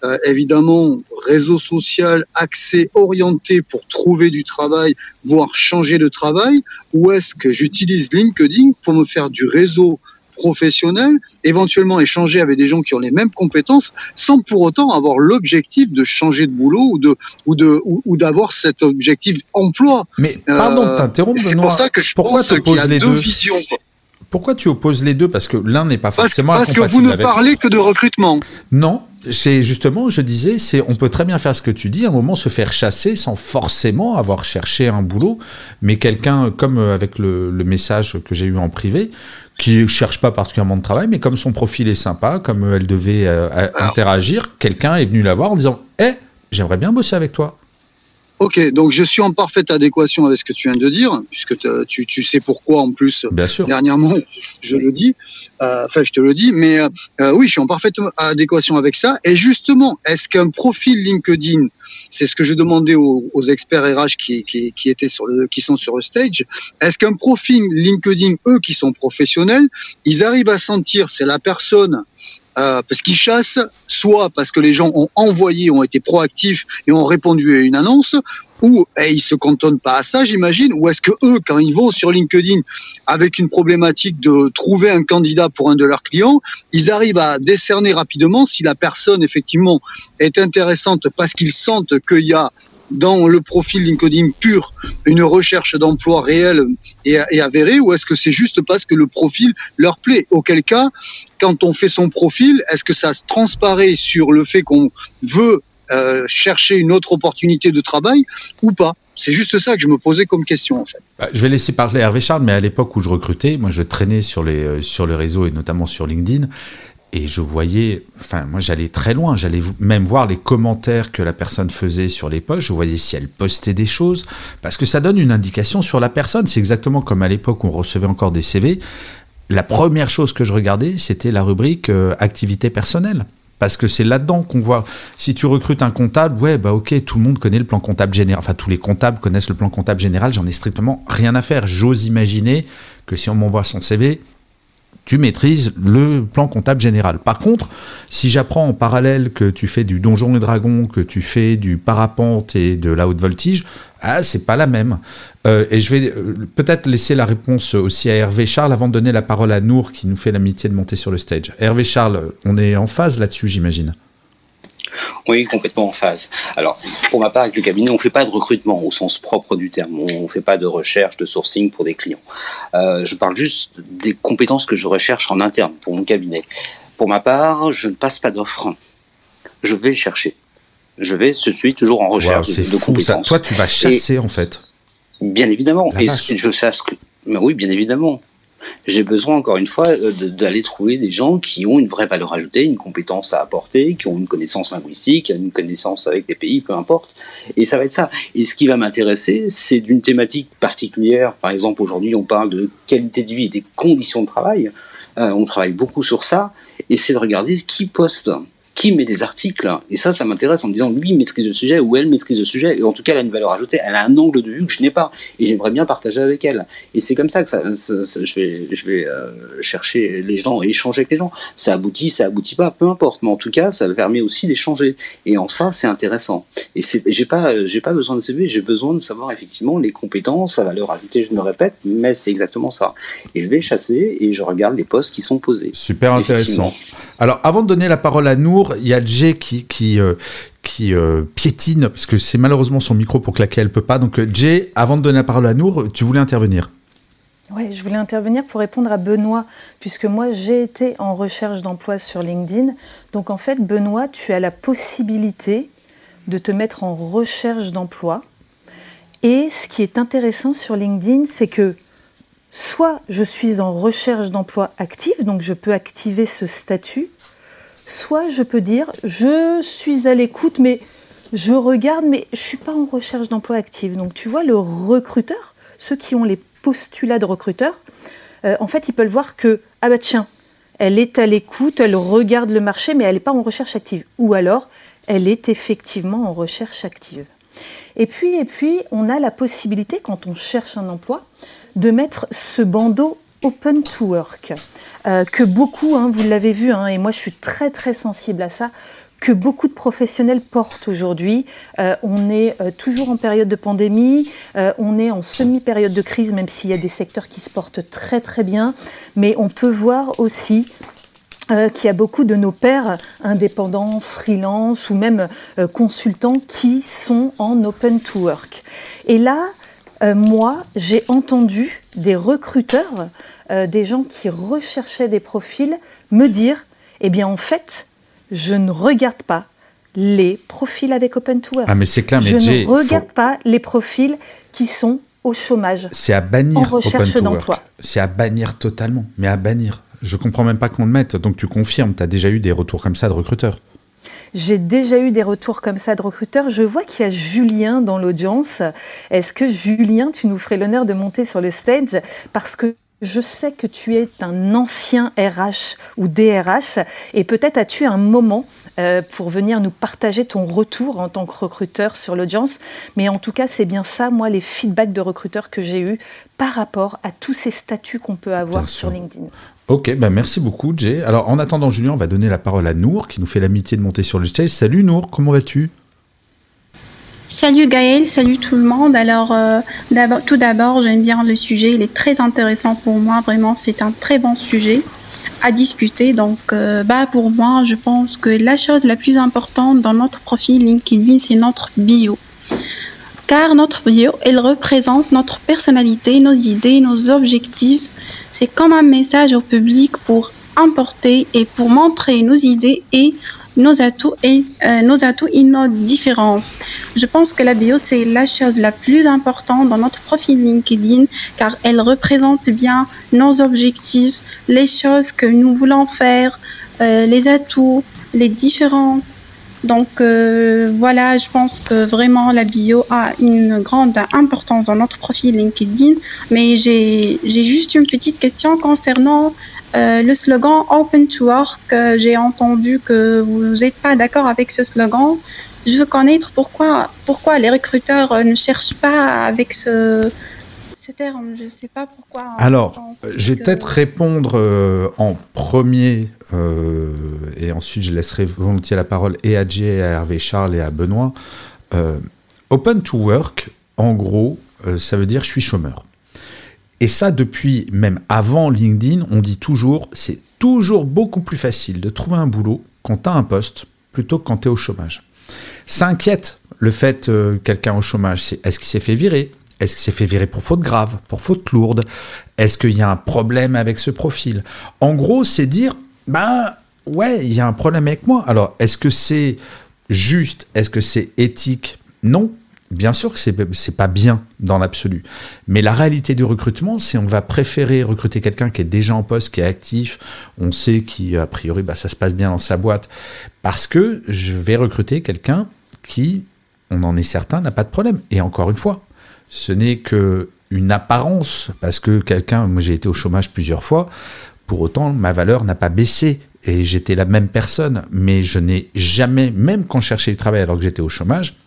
Speaker 4: euh, évidemment réseau social accès orienté pour trouver du travail, voire changer de travail, ou est-ce que j'utilise LinkedIn pour me faire du réseau professionnel, éventuellement échanger avec des gens qui ont les mêmes compétences, sans pour autant avoir l'objectif de changer de boulot ou de ou de ou, d'avoir cet objectif emploi.
Speaker 1: Mais pardon de t'interrompre.
Speaker 4: C'est pour ça que je pense qu'il y a deux, deux visions.
Speaker 1: Pourquoi tu opposes les deux? Parce que l'un n'est pas forcément
Speaker 4: parce, parce que vous ne parlez que de recrutement.
Speaker 1: Non, c'est justement, je disais, c'est on peut très bien faire ce que tu dis, à un moment se faire chasser sans forcément avoir cherché un boulot, mais quelqu'un comme euh, avec le, message que j'ai eu en privé, qui cherche pas particulièrement de travail, mais comme son profil est sympa, comme elle devait euh, interagir, quelqu'un est venu la voir en disant, eh, j'aimerais bien bosser avec toi.
Speaker 4: Ok, donc je suis en parfaite adéquation avec ce que tu viens de dire, puisque tu, tu, sais pourquoi en plus.
Speaker 1: Bien sûr.
Speaker 4: Dernièrement, je le dis. Euh, enfin, je te le dis, mais euh, oui, je suis en parfaite adéquation avec ça. Et justement, est-ce qu'un profil LinkedIn, c'est ce que je demandais aux, aux experts RH qui, qui, qui, étaient sur le, qui sont sur le stage, est-ce qu'un profil LinkedIn, eux qui sont professionnels, ils arrivent à sentir c'est la personne euh, parce qu'ils chassent, soit parce que les gens ont envoyé, ont été proactifs et ont répondu à une annonce, ou eh, ils se cantonnent pas à ça, j'imagine, ou est-ce que eux, quand ils vont sur LinkedIn avec une problématique de trouver un candidat pour un de leurs clients, ils arrivent à décerner rapidement si la personne effectivement est intéressante parce qu'ils sentent qu'il y a dans le profil LinkedIn pur une recherche d'emploi réelle et, avérée ou est-ce que c'est juste parce que le profil leur plaît? Auquel cas, quand on fait son profil, est-ce que ça se transparaît sur le fait qu'on veut euh, chercher une autre opportunité de travail ou pas? C'est juste ça que je me posais comme question en fait.
Speaker 1: Bah, je vais laisser parler Hervé Charles, mais à l'époque où je recrutais, moi je traînais sur les, euh, sur les réseaux et notamment sur LinkedIn. Et je voyais, enfin, moi j'allais très loin, j'allais même voir les commentaires que la personne faisait sur les posts, je voyais si elle postait des choses, parce que ça donne une indication sur la personne. C'est exactement comme à l'époque où on recevait encore des CV. La première chose que je regardais, c'était la rubrique euh, activité personnelle. parce que c'est là-dedans qu'on voit. Si tu recrutes un comptable, ouais, bah ok, tout le monde connaît le plan comptable général. Enfin, tous les comptables connaissent le plan comptable général. J'en ai strictement rien à faire. J'ose imaginer que si on m'envoie son CV, tu maîtrises le plan comptable général. Par contre, si j'apprends en parallèle que tu fais du donjon et dragon, que tu fais du parapente et de la haute voltige, ah, c'est pas la même. Euh, et je vais euh, peut-être laisser la réponse aussi à Hervé Charles avant de donner la parole à Nour qui nous fait l'amitié de monter sur le stage. Hervé Charles, on est en phase là-dessus, j'imagine.
Speaker 3: Oui, complètement en phase. Alors, pour ma part, avec le cabinet, on ne fait pas de recrutement au sens propre du terme. On ne fait pas de recherche, de sourcing pour des clients. Euh, je parle juste des compétences que je recherche en interne pour mon cabinet. Pour ma part, je ne passe pas d'offres. Je vais chercher je vais, je suis toujours en recherche de, fou, compétences.
Speaker 1: Toi, tu vas chasser en fait.
Speaker 3: Bien évidemment. et je chasse. Mais oui, bien évidemment. J'ai besoin, encore une fois, euh, d'aller trouver des gens qui ont une vraie valeur ajoutée, une compétence à apporter, qui ont une connaissance linguistique, une connaissance avec les pays, peu importe. Et ça va être ça. Et ce qui va m'intéresser, c'est d'une thématique particulière. Par exemple, aujourd'hui, on parle de qualité de vie et des conditions de travail. Euh, on travaille beaucoup sur ça. Et c'est de regarder qui poste qui met des articles, et ça, ça m'intéresse en me disant, lui maîtrise le sujet ou elle maîtrise le sujet, et en tout cas, elle a une valeur ajoutée, elle a un angle de vue que je n'ai pas, et j'aimerais bien partager avec elle. Et c'est comme ça que ça, je vais, je vais euh, chercher les gens et échanger avec les gens. Ça aboutit, ça aboutit pas, peu importe, mais en tout cas, ça permet aussi d'échanger. Et en ça, c'est intéressant. Et j'ai pas, j'ai pas besoin de CV, j'ai besoin de savoir effectivement les compétences, la valeur ajoutée, je me répète, mais c'est exactement ça. Et je vais chasser et je regarde les postes qui sont posés.
Speaker 1: Super intéressant. Alors, avant de donner la parole à Il y a Jay qui, qui, euh, euh, piétine, parce que c'est malheureusement son micro pour claquer, elle peut pas. Donc euh, Jay, avant de donner la parole à Nour, tu voulais intervenir
Speaker 2: oui, je voulais intervenir pour répondre à Benoît, puisque moi j'ai été en recherche d'emploi sur LinkedIn. Donc en fait, Benoît, tu as la possibilité de te mettre en recherche d'emploi. Et ce qui est intéressant sur LinkedIn, c'est que soit je suis en recherche d'emploi active, donc je peux activer ce statut, soit je peux dire je suis à l'écoute, mais je regarde, mais je ne suis pas en recherche d'emploi active. Donc tu vois, le recruteur, ceux qui ont les postulats de recruteur, euh, en fait, ils peuvent voir que, ah bah tiens, elle est à l'écoute, elle regarde le marché, mais elle n'est pas en recherche active. Ou alors, elle est effectivement en recherche active. Et puis, et puis, on a la possibilité, quand on cherche un emploi, de mettre ce bandeau Open to Work. Euh, que beaucoup, hein, vous l'avez vu, hein, et moi je suis très très sensible à ça, que beaucoup de professionnels portent aujourd'hui. Euh, on est euh, toujours en période de pandémie, on est en semi-période de crise, même s'il y a des secteurs qui se portent très très bien, mais on peut voir aussi qu'il y a beaucoup de nos pairs indépendants, freelance ou même consultants qui sont en open to work. Et là, moi, j'ai entendu des recruteurs euh, des gens qui recherchaient des profils me dire, eh bien en fait, je ne regarde pas les profils avec Open to Work.
Speaker 1: Ah mais c'est clair, mais
Speaker 2: je ne regarde pas les profils qui sont au chômage.
Speaker 1: C'est à bannir en recherche d'emploi. C'est à bannir totalement, mais à bannir. Je comprends même pas qu'on le mette. Donc tu confirmes, tu as déjà eu des retours comme ça de recruteurs.
Speaker 2: J'ai déjà eu des retours comme ça de recruteurs. Je vois qu'il y a Julien dans l'audience. Est-ce que Julien, tu nous ferais l'honneur de monter sur le stage? Parce que je sais que tu es un ancien RH ou DRH et peut-être as-tu un moment euh, pour venir nous partager ton retour en tant que recruteur sur l'audience. Mais en tout cas, c'est bien ça, moi, les feedbacks de recruteurs que j'ai eus par rapport à tous ces statuts qu'on peut avoir sur LinkedIn.
Speaker 1: Ok, ben merci beaucoup, Jay. Alors, en attendant, Julien, on va donner la parole à Nour, qui nous fait l'amitié de monter sur le stage. Salut Nour, comment vas-tu?
Speaker 6: Salut Gaël, salut tout le monde. Alors, euh, tout d'abord, j'aime bien le sujet, il est très intéressant pour moi, vraiment, c'est un très bon sujet à discuter. Donc, euh, bah, pour moi, je pense que la chose la plus importante dans notre profil LinkedIn, c'est notre bio. Car notre bio, elle représente notre personnalité, nos idées, nos objectifs. C'est comme un message au public pour importer et pour montrer nos idées et nos atouts et euh, nos atouts et nos différences. Je pense que la bio c'est la chose la plus importante dans notre profil LinkedIn car elle représente bien nos objectifs, les choses que nous voulons faire, euh, les atouts, les différences Donc euh, voilà, je pense que vraiment la bio a une grande importance dans notre profil LinkedIn. Mais j'ai juste une petite question concernant euh, le slogan Open to Work. j'ai entendu que vous n'êtes pas d'accord avec ce slogan. Je veux connaître pourquoi, pourquoi les recruteurs ne cherchent pas avec ce, Je ne sais pas pourquoi.
Speaker 1: Alors, je vais peut-être répondre euh, en premier, euh, et ensuite je laisserai volontiers la parole et à Jay, à Hervé Charles et à Benoît. Euh, open to work, en gros, ça veut dire je suis chômeur. Et ça, depuis même avant LinkedIn, on dit toujours, c'est toujours beaucoup plus facile de trouver un boulot quand tu as un poste plutôt que quand tu es au chômage. Ça inquiète le fait quelqu'un au chômage, c'est est-ce qu'il s'est fait virer? Est-ce qu'il s'est fait virer pour faute grave, pour faute lourde? Est-ce qu'il y a un problème avec ce profil? En gros, c'est dire, ben ouais, il y a un problème avec moi. Alors, est-ce que c'est juste? Est-ce que c'est éthique? Non. Bien sûr que c'est pas bien dans l'absolu. Mais la réalité du recrutement, c'est on va préférer recruter quelqu'un qui est déjà en poste, qui est actif, on sait qu'a priori bah, ça se passe bien dans sa boîte, parce que je vais recruter quelqu'un qui, on en est certain, n'a pas de problème. Et encore une fois, ce n'est que une apparence, parce que quelqu'un, moi j'ai été au chômage plusieurs fois, pour autant ma valeur n'a pas baissé et j'étais la même personne, mais je n'ai jamais, même quand je cherchais du travail alors que j'étais au chômage,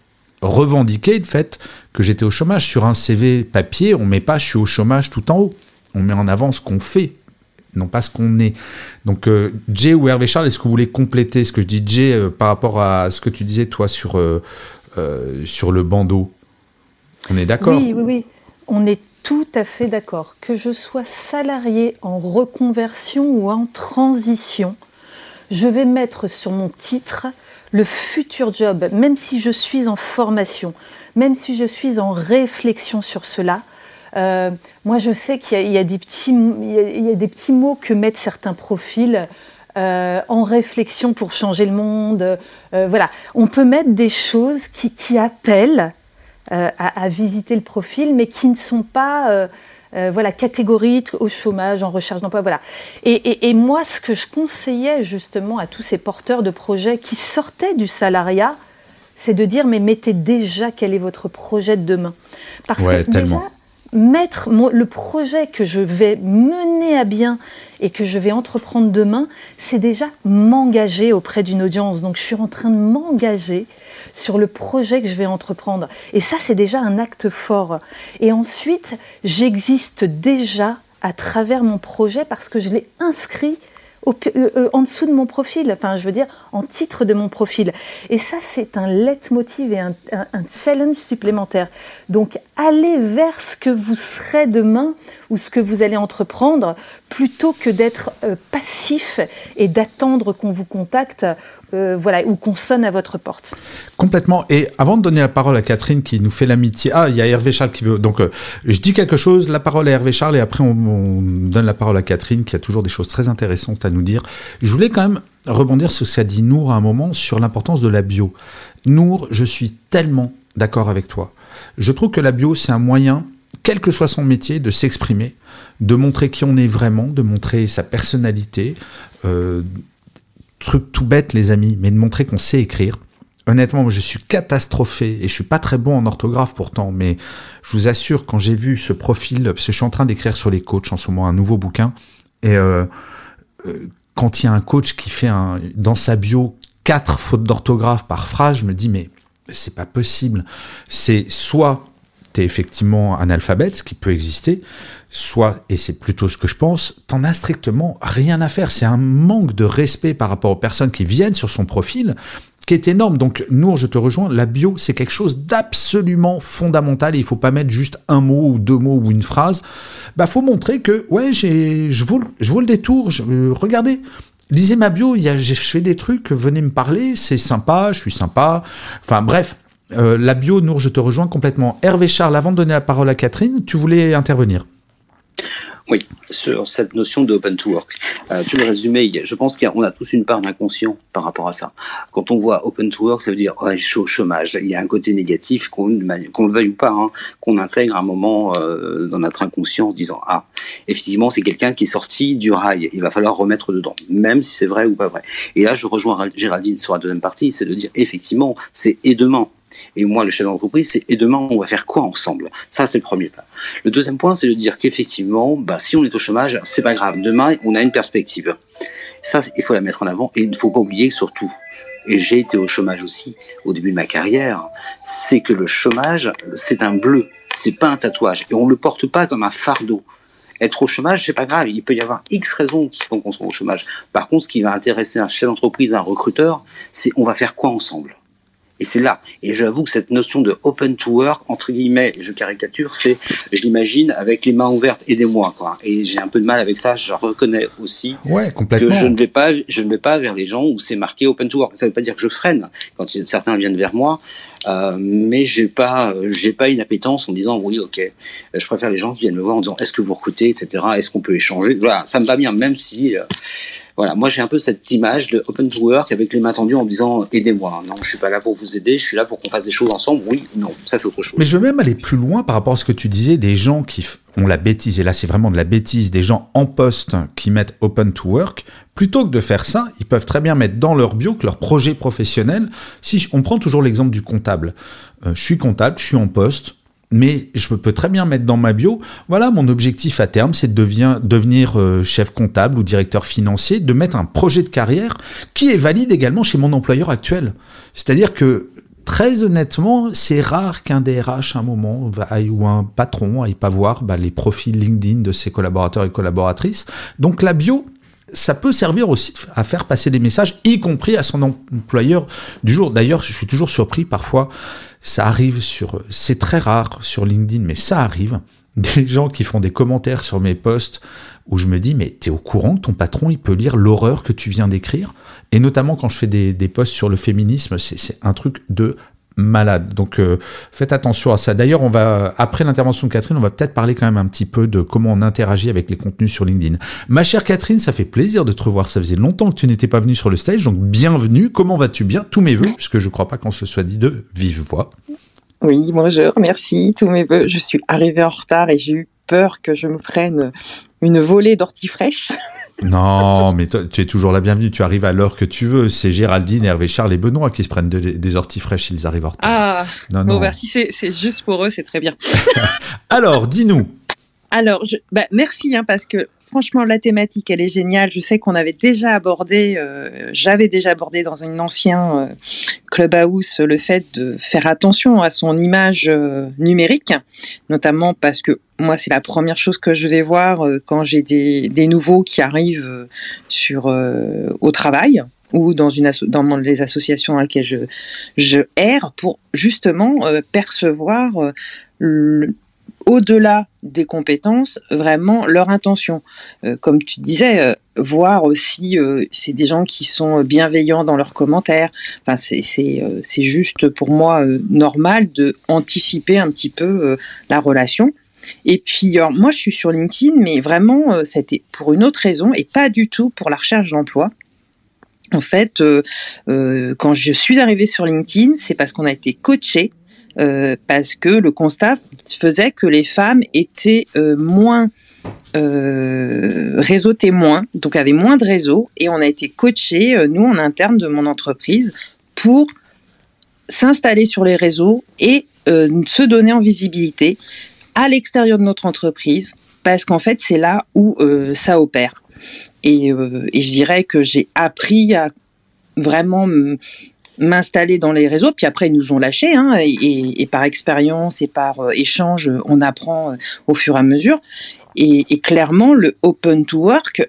Speaker 1: revendiqué le fait que j'étais au chômage. Sur un CV papier, on met pas je suis au chômage tout en haut. On met en avant ce qu'on fait, non pas ce qu'on est. Donc euh, Jay ou Hervé Charles, est-ce que vous voulez compléter ce que je dis Jay euh, par rapport à ce que tu disais toi sur, euh, sur le bandeau? On est d'accord
Speaker 2: Oui, oui, oui. On est tout à fait d'accord. Que je sois salarié en reconversion ou en transition, je vais mettre sur mon titre le futur job, même si je suis en formation, même si je suis en réflexion sur cela. Euh, moi, je sais qu'il y, a des petits, mots que mettent certains profils. Euh, en réflexion pour changer le monde. Euh, voilà, on peut mettre des choses qui appellent euh, à, visiter le profil, mais qui ne sont pas euh, euh, voilà, catégoriques au chômage, en recherche d'emploi. Voilà. Et, moi, ce que je conseillais justement à tous ces porteurs de projets qui sortaient du salariat, c'est de dire mais mettez déjà quel est votre projet de demain.
Speaker 1: Parce que déjà,
Speaker 2: mettre le projet que je vais mener à bien et que je vais entreprendre demain, c'est déjà m'engager auprès d'une audience. Donc je suis en train de m'engager sur le projet que je vais entreprendre. Et ça, c'est déjà un acte fort. Et ensuite, j'existe déjà à travers mon projet parce que je l'ai inscrit euh, euh, en dessous de mon profil, enfin je veux dire en titre de mon profil. Et ça c'est un leitmotiv et un, challenge supplémentaire. Donc allez vers ce que vous serez demain ce que vous allez entreprendre plutôt que d'être euh, passif et d'attendre qu'on vous contacte euh, voilà, ou qu'on sonne à votre porte.
Speaker 1: Complètement. Et avant de donner la parole à Catherine qui nous fait l'amitié, ah, il y a Hervé Charles qui veut. Donc, euh, je dis quelque chose, la parole à Hervé Charles, et après on, donne la parole à Catherine qui a toujours des choses très intéressantes à nous dire. Je voulais quand même rebondir sur ce qu'a dit Nour à un moment sur l'importance de la bio. Nour, je suis tellement d'accord avec toi. Je trouve que la bio, c'est un moyen quel que soit son métier, de s'exprimer, de montrer qui on est vraiment, de montrer sa personnalité, euh, truc tout bête les amis, mais de montrer qu'on sait écrire. Honnêtement, moi, je suis catastrophé et je suis pas très bon en orthographe pourtant, mais je vous assure, quand j'ai vu ce profil, parce que je suis en train d'écrire sur les coachs en ce moment un nouveau bouquin, et euh, euh, quand il y a un coach qui fait dans sa bio quatre fautes d'orthographe par phrase, je me dis mais c'est pas possible. C'est soit tu effectivement analphabète, ce qui peut exister, soit, et c'est plutôt ce que je pense, t'en as strictement rien à faire. C'est un manque de respect par rapport aux personnes qui viennent sur son profil qui est énorme. Donc, nous, je te rejoins, la bio, c'est quelque chose d'absolument fondamental et il faut pas mettre juste un mot ou deux mots ou une phrase. Bah, faut montrer que, ouais, je vous, je le détour, je, euh, regardez, lisez ma bio, j'ai fait des trucs, venez me parler, c'est sympa, je suis sympa. Enfin, bref, euh, la bio, Nour, je te rejoins complètement. Hervé Charles, avant de donner la parole à Catherine, tu voulais intervenir
Speaker 3: Oui, sur cette notion de open to work. Euh, tu le résumé, je pense qu'on a tous une part d'inconscient par rapport à ça. Quand on voit open to work, ça veut dire oh, je suis au chômage. Il y a un côté négatif, qu'on le veuille ou pas, hein, qu'on intègre un moment euh, dans notre inconscient en disant ah, effectivement, c'est quelqu'un qui est sorti du rail, il va falloir remettre dedans, même si c'est vrai ou pas vrai. Et là, je rejoins Géraldine sur la deuxième partie, c'est de dire effectivement, c'est et demain et moi, le chef d'entreprise, c'est et demain, on va faire quoi ensemble? Ça, c'est le premier point. Le deuxième point, c'est de dire qu'effectivement, bah, si on est au chômage, c'est pas grave. Demain, on a une perspective. Ça, il faut la mettre en avant et il ne faut pas oublier surtout. Et j'ai été au chômage aussi au début de ma carrière. C'est que le chômage, c'est un bleu, c'est pas un tatouage et on le porte pas comme un fardeau être au chômage, c'est pas grave. Il peut y avoir X raisons qui font qu'on soit au chômage. Par contre, ce qui va intéresser un chef d'entreprise, un recruteur, c'est on va faire quoi ensemble? Et c'est là. Et j'avoue que cette notion de open to work, entre guillemets, je caricature, c'est, je l'imagine, avec les mains ouvertes, aidez-moi, quoi. Et j'ai un peu de mal avec ça. Je reconnais aussi
Speaker 1: ouais, complètement.
Speaker 3: que je ne vais pas, je ne vais pas vers les gens où c'est marqué open to work. Ça ne veut pas dire que je freine quand certains viennent vers moi, euh, mais j'ai pas, j'ai pas une appétence en disant oui, ok. Je préfère les gens qui viennent me voir en disant est-ce que vous recrutez, etc. Est-ce qu'on peut échanger? Voilà, ça me va bien, même si. Euh, voilà, moi j'ai un peu cette image de open to work avec les mains tendues en disant aidez-moi. Non, je suis pas là pour vous aider, je suis là pour qu'on fasse des choses ensemble. Oui, non, ça c'est autre chose.
Speaker 1: Mais je veux même aller plus loin par rapport à ce que tu disais des gens qui ont la bêtise, et là c'est vraiment de la bêtise, des gens en poste qui mettent open to work. Plutôt que de faire ça, ils peuvent très bien mettre dans leur bio que leur projet professionnel. Si on prend toujours l'exemple du comptable, euh, je suis comptable, je suis en poste, mais je peux très bien mettre dans ma bio, voilà, mon objectif à terme, c'est de devenir, euh, chef comptable ou directeur financier, de mettre un projet de carrière qui est valide également chez mon employeur actuel. C'est-à-dire que très honnêtement, c'est rare qu'un DRH à un moment ou un patron aille pas voir bah, les profils LinkedIn de ses collaborateurs et collaboratrices. Donc la bio, ça peut servir aussi à faire passer des messages, y compris à son employeur du jour. D'ailleurs, je suis toujours surpris parfois ça arrive sur, c'est très rare sur LinkedIn, mais ça arrive, des gens qui font des commentaires sur mes posts où je me dis, mais t'es au courant que ton patron, il peut lire l'horreur que tu viens d'écrire? Et notamment quand je fais des, des posts sur le féminisme, c'est un truc de malade. Donc euh, faites attention à ça. D'ailleurs, on va après l'intervention de Catherine, on va peut-être parler quand même un petit peu de comment on interagit avec les contenus sur LinkedIn. Ma chère Catherine, ça fait plaisir de te revoir. Ça faisait longtemps que tu n'étais pas venue sur le stage, donc bienvenue. Comment vas-tu bien? Tous mes voeux, puisque je crois pas qu'on se soit dit de vive voix.
Speaker 7: Oui, bonjour, merci. Tous mes voeux. Je suis arrivée en retard et j'ai eu peur que je me prenne une volée d'orties fraîches.
Speaker 1: Non, mais tu es toujours la bienvenue. Tu arrives à l'heure que tu veux. C'est Géraldine, Hervé, Charles et Benoît qui se prennent des orties fraîches s'ils arrivent en retard.
Speaker 7: Ah, non, bon, merci, c'est juste pour eux, c'est très bien.
Speaker 1: Alors, dis-nous.
Speaker 7: Alors, je, bah, merci, hein, parce que franchement, la thématique, elle est géniale. Je sais qu'on avait déjà abordé, euh, j'avais déjà abordé dans un ancien euh, clubhouse le fait de faire attention à son image euh, numérique, notamment parce que moi, c'est la première chose que je vais voir quand j'ai des, des, nouveaux qui arrivent sur, au travail ou dans, une dans les associations dans lesquelles je, je erre pour justement percevoir le, au-delà des compétences, vraiment leur intention. Euh, comme tu disais, euh, voir aussi, euh, c'est des gens qui sont bienveillants dans leurs commentaires. Enfin, c'est juste pour moi normal de anticiper un petit peu la relation. Et puis, moi, je suis sur LinkedIn, mais vraiment, c'était pour une autre raison et pas du tout pour la recherche d'emploi. En fait, quand je suis arrivée sur LinkedIn, c'est parce qu'on a été coaché euh, parce que le constat faisait que les femmes étaient euh, moins euh, réseautées moins, donc avaient moins de réseau, et on a été coachés, euh, nous en interne de mon entreprise, pour s'installer sur les réseaux et se donner en visibilité à l'extérieur de notre entreprise, parce qu'en fait c'est là où ça opère. Et, et, je dirais que j'ai appris à vraiment m'installer dans les réseaux, puis après ils nous ont lâchés, hein, et, par expérience et par euh, échange, on apprend euh, au fur et à mesure. Et, clairement, le open to work,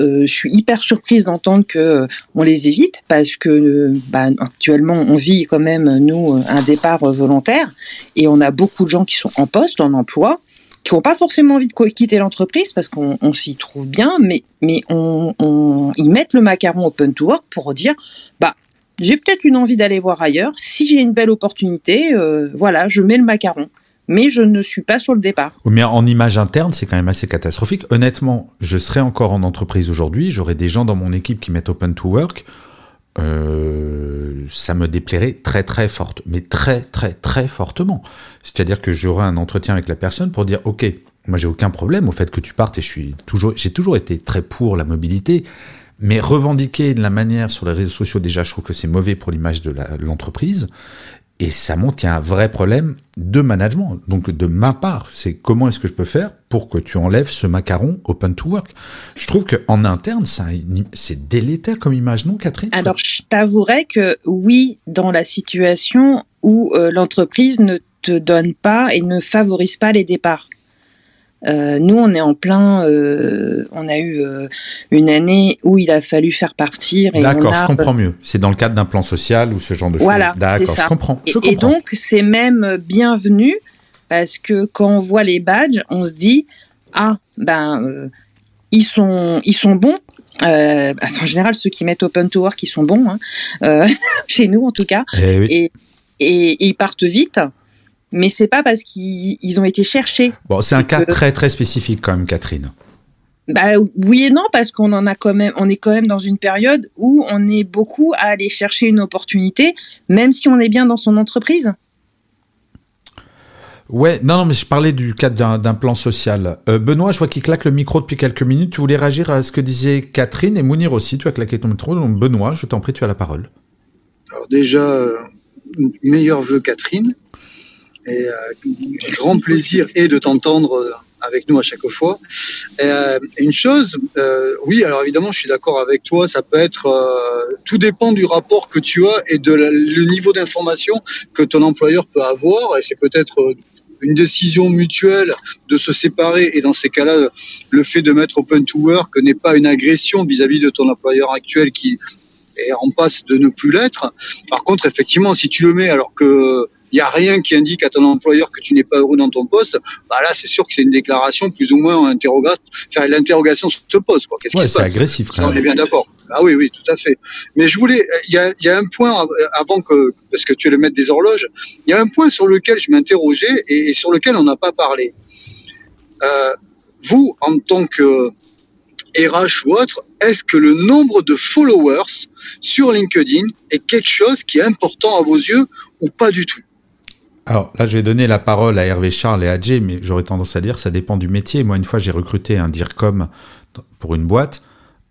Speaker 7: euh, je suis hyper surprise d'entendre que on les évite parce que bah, actuellement on vit quand même nous un départ volontaire et on a beaucoup de gens qui sont en poste, en emploi, qui n'ont pas forcément envie de quitter l'entreprise parce qu'on s'y trouve bien, mais, mais ils mettent le macaron open to work pour dire bah j'ai peut-être une envie d'aller voir ailleurs. Si j'ai une belle opportunité, euh, voilà, je mets le macaron. mais je ne suis pas sur le départ.
Speaker 1: Mais en image interne, c'est quand même assez catastrophique. Honnêtement, je serais encore en entreprise aujourd'hui, j'aurais des gens dans mon équipe qui mettent open to work. Euh, ça me déplairait très très forte, mais très très très fortement. C'est-à-dire que j'aurais un entretien avec la personne pour dire, ok, moi j'ai aucun problème au fait que tu partes et je suis toujours, j'ai toujours été très pour la mobilité, mais revendiquer de la manière sur les réseaux sociaux déjà, je trouve que c'est mauvais pour l'image de l'entreprise. Et ça montre qu'il y a un vrai problème de management. Donc de ma part, c'est comment est-ce que je peux faire pour que tu enlèves ce macaron open to work? Je trouve qu'en interne, c'est délétère comme image, non, Catherine?
Speaker 7: Alors, je t'avouerais que oui, dans la situation où euh, l'entreprise ne te donne pas et ne favorise pas les départs. Euh, nous, on est en plein. Euh, on a eu euh, une année où il a fallu faire partir.
Speaker 1: D'accord, je comprends mieux. C'est dans le cadre d'un plan social ou ce genre de
Speaker 7: choses. Voilà,
Speaker 1: d'accord, je comprends.
Speaker 7: Je et, et, donc, c'est même bienvenu parce que quand on voit les badges, on se dit ah ben ils sont ils sont bons. en général, ceux qui mettent open to work, ils sont bons, hein. chez nous en tout cas,
Speaker 1: eh oui.
Speaker 7: et, et ils partent vite mais c'est pas parce qu'ils ont été cherchés.
Speaker 1: Bon, c'est un cas très très spécifique quand même, Catherine.
Speaker 7: Bah oui et non parce qu'on en a quand même, on est quand même dans une période où on est beaucoup à aller chercher une opportunité, même si on est bien dans son entreprise.
Speaker 1: Ouais, non, non, mais je parlais du cadre d'un plan social. Euh, Benoît, je vois qu'il claque le micro depuis quelques minutes. Tu voulais réagir à ce que disait Catherine et Mounir aussi. Tu as claqué ton micro. Donc Benoît, je t'en prie, tu as la parole.
Speaker 4: Alors déjà, euh, meilleur vœu Catherine. Et euh, grand plaisir et de t'entendre avec nous à chaque fois. Euh, une chose, euh, oui, alors évidemment, je suis d'accord avec toi, ça peut être, euh, tout dépend du rapport que tu as et de le niveau d'information que ton employeur peut avoir, et c'est peut-être euh, une décision mutuelle de se séparer, et dans ces cas-là, le fait de mettre open to work n'est pas une agression vis-à-vis -vis de ton employeur actuel qui est en passe de ne plus l'être. Par contre, effectivement, si tu le mets alors que il n'y a rien qui indique à ton employeur que tu n'es pas heureux dans ton poste, bah là, c'est sûr que c'est une déclaration plus ou moins interrogatoire. Enfin, l'interrogation se pose. Qu'est-ce
Speaker 1: ouais,
Speaker 4: qui se passe?
Speaker 1: agressif.
Speaker 4: Ça, on est bien d'accord. Ah oui, oui, tout à fait. Mais je voulais, il y a, y a, un point avant que, parce que tu es le maître des horloges, il y a un point sur lequel je m'interrogeais et, et, sur lequel on n'a pas parlé. Euh, vous, en tant que RH ou autre, est-ce que le nombre de followers sur LinkedIn est quelque chose qui est important à vos yeux ou pas du tout?
Speaker 1: Alors là, je vais donner la parole à Hervé Charles et à Jay, mais j'aurais tendance à dire ça dépend du métier. Moi, une fois, j'ai recruté un DIRCOM pour une boîte.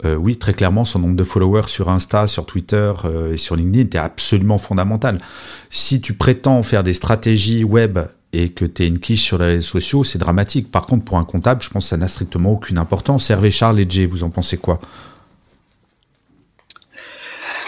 Speaker 1: Euh, oui, très clairement, son nombre de followers sur Insta, sur Twitter euh, et sur LinkedIn était absolument fondamental. Si tu prétends faire des stratégies web et que tu es une quiche sur les réseaux sociaux, c'est dramatique. Par contre, pour un comptable, je pense que ça n'a strictement aucune importance. Hervé Charles et Jay, vous en pensez quoi?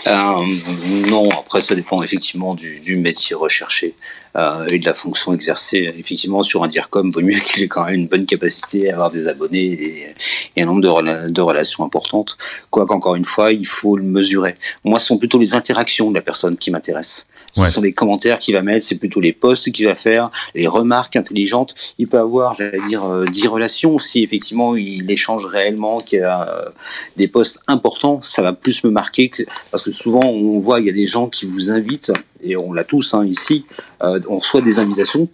Speaker 3: Non, après ça dépend effectivement du, du métier recherché euh, et de la fonction exercée. Effectivement, sur un DIRCOM, vaut mieux qu'il ait quand même une bonne capacité à avoir des abonnés et, un nombre de, relations importantes. Quoique, encore une fois, il faut le mesurer. Moi, ce sont plutôt les interactions de la personne qui m'intéressent. Ce ouais. sont les commentaires qu'il va mettre, c'est plutôt les posts qu'il va faire, les remarques intelligentes. Il peut avoir, j'allais dire, euh, 10 relations. Si effectivement il échange réellement, qu'il y a euh, des posts importants, ça va plus me marquer. Que, parce que souvent, on voit, il y a des gens qui vous invitent, et on l'a tous hein, ici, euh, on reçoit des invitations.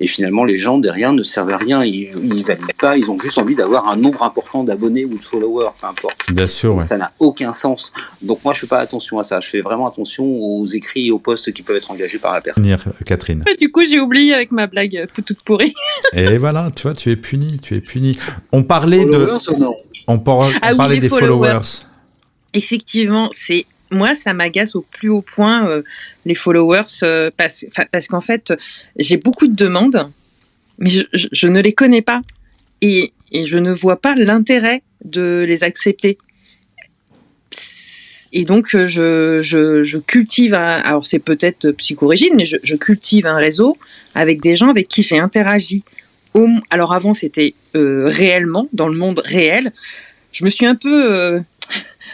Speaker 3: Et finalement, les gens derrière ne servent à rien. Ils ne valident pas. Ils ont juste envie d'avoir un nombre important d'abonnés ou de followers, peu importe.
Speaker 1: Bien sûr. Ouais.
Speaker 3: Ça n'a aucun sens. Donc moi, je fais pas attention à ça. Je fais vraiment attention aux écrits et aux posts qui peuvent être engagés par la personne.
Speaker 1: Catherine.
Speaker 7: Du coup, j'ai oublié avec ma blague toute pourrie.
Speaker 1: et voilà, tu vois, tu es puni, tu es puni. On parlait followers de.
Speaker 4: Non?
Speaker 1: On, par... on
Speaker 7: ah oui,
Speaker 1: parlait des followers. followers.
Speaker 7: Effectivement, c'est moi, ça m'agace au plus haut point euh, les followers euh, parce, qu'en fait, j'ai beaucoup de demandes, mais je, ne les connais pas et, je ne vois pas l'intérêt de les accepter. Et donc, euh, je, cultive, un, alors c'est peut-être psychorigide, mais je, cultive un réseau avec des gens avec qui j'ai interagi. Alors avant, c'était réellement, dans le monde réel. Je me suis un peu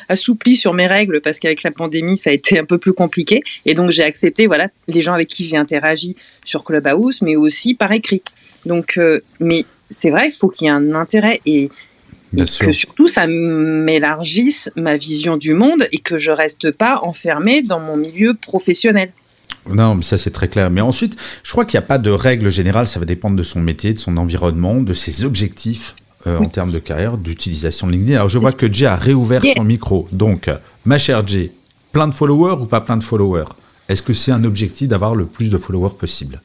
Speaker 7: assoupli sur mes règles parce qu'avec la pandémie, ça a été un peu plus compliqué. Et donc, j'ai accepté voilà, les gens avec qui j'ai interagi sur Clubhouse, mais aussi par écrit. Donc, euh, mais c'est vrai, il faut qu'il y ait un intérêt et, et que surtout ça m'élargisse ma vision du monde et que je reste pas enfermée dans mon milieu professionnel.
Speaker 1: Non, mais ça c'est très clair. Mais ensuite, je crois qu'il n'y a pas de règle générale, ça va dépendre de son métier, de son environnement, de ses objectifs euh, en termes de carrière, d'utilisation de LinkedIn. Alors je vois que Jay a réouvert son micro. Donc, ma chère Jay, plein de followers ou pas plein de followers? Est-ce que c'est un objectif d'avoir le plus de followers possible?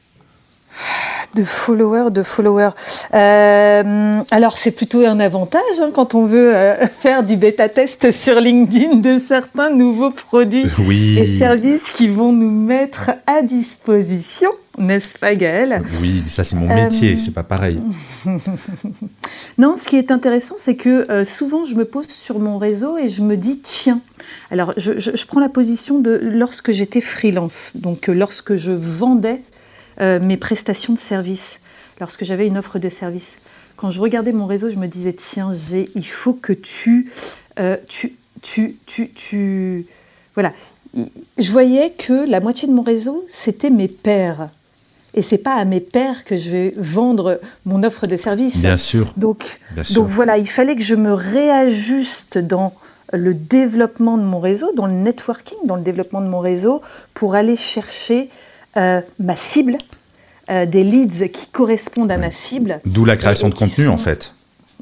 Speaker 2: De followers, de followers. Euh, alors c'est plutôt un avantage hein, quand on veut euh, faire du bêta test sur LinkedIn de certains nouveaux produits et services qui vont nous mettre à disposition, n'est-ce pas Gaël
Speaker 1: Oui, ça c'est mon métier, euh, c'est pas pareil.
Speaker 2: non, ce qui est intéressant, c'est que souvent je me pose sur mon réseau et je me dis tiens. Alors je, je prends la position de lorsque j'étais freelance, donc lorsque je vendais euh, mes prestations de service, lorsque j'avais une offre de service. Quand je regardais mon réseau, je me disais, tiens, il faut que tu, euh, tu, tu, tu, tu, Voilà. Je voyais que la moitié de mon réseau, c'était mes pairs. Et c'est pas à mes pairs que je vais vendre mon offre de service.
Speaker 1: Bien sûr.
Speaker 2: Donc, donc voilà, il fallait que je me réajuste dans le développement de mon réseau, dans le networking, dans le développement de mon réseau, pour aller chercher euh, ma cible, euh, des leads qui correspondent à ma cible.
Speaker 1: D'où la création de contenu, en fait.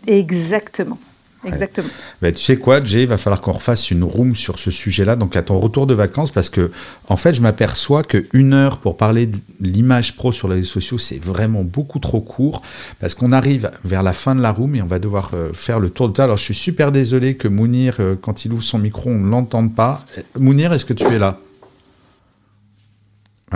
Speaker 2: Exactement. Exactement.
Speaker 1: tu sais quoi, Jay, il va falloir qu'on refasse une room sur ce sujet-là, donc à ton retour de vacances, parce que en fait, je m'aperçois qu'une heure pour parler de l'image pro sur les réseaux sociaux, c'est vraiment beaucoup trop court, parce qu'on arrive vers la fin de la room et on va devoir euh, faire le tour de table. Alors, je suis super désolé que Mounir, quand il ouvre son micro, on ne l'entende pas. Mounir, est-ce que tu es là?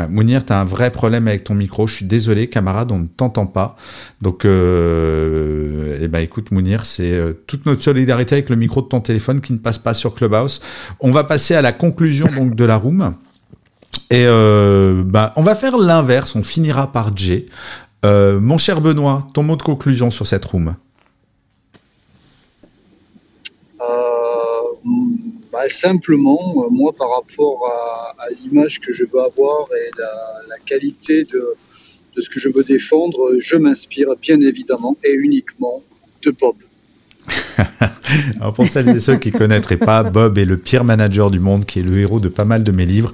Speaker 1: Mounir, tu as un vrai problème avec ton micro. Je suis désolé, camarade, on ne t'entend pas. Donc, euh, eh ben, écoute, Mounir, c'est euh, toute notre solidarité avec le micro de ton téléphone qui ne passe pas sur Clubhouse. On va passer à la conclusion donc de la room. Et euh, bah, on va faire l'inverse. On finira par J. Mon cher Benoît, ton mot de conclusion sur cette room.
Speaker 4: Bah, simplement, euh, moi, par rapport à, l'image que je veux avoir et la, qualité de, de, ce que je veux défendre, je m'inspire bien évidemment et uniquement de Bob.
Speaker 1: Alors pour celles et ceux qui ne connaîtraient pas, Bob est le pire manager du monde, qui est le héros de pas mal de mes livres.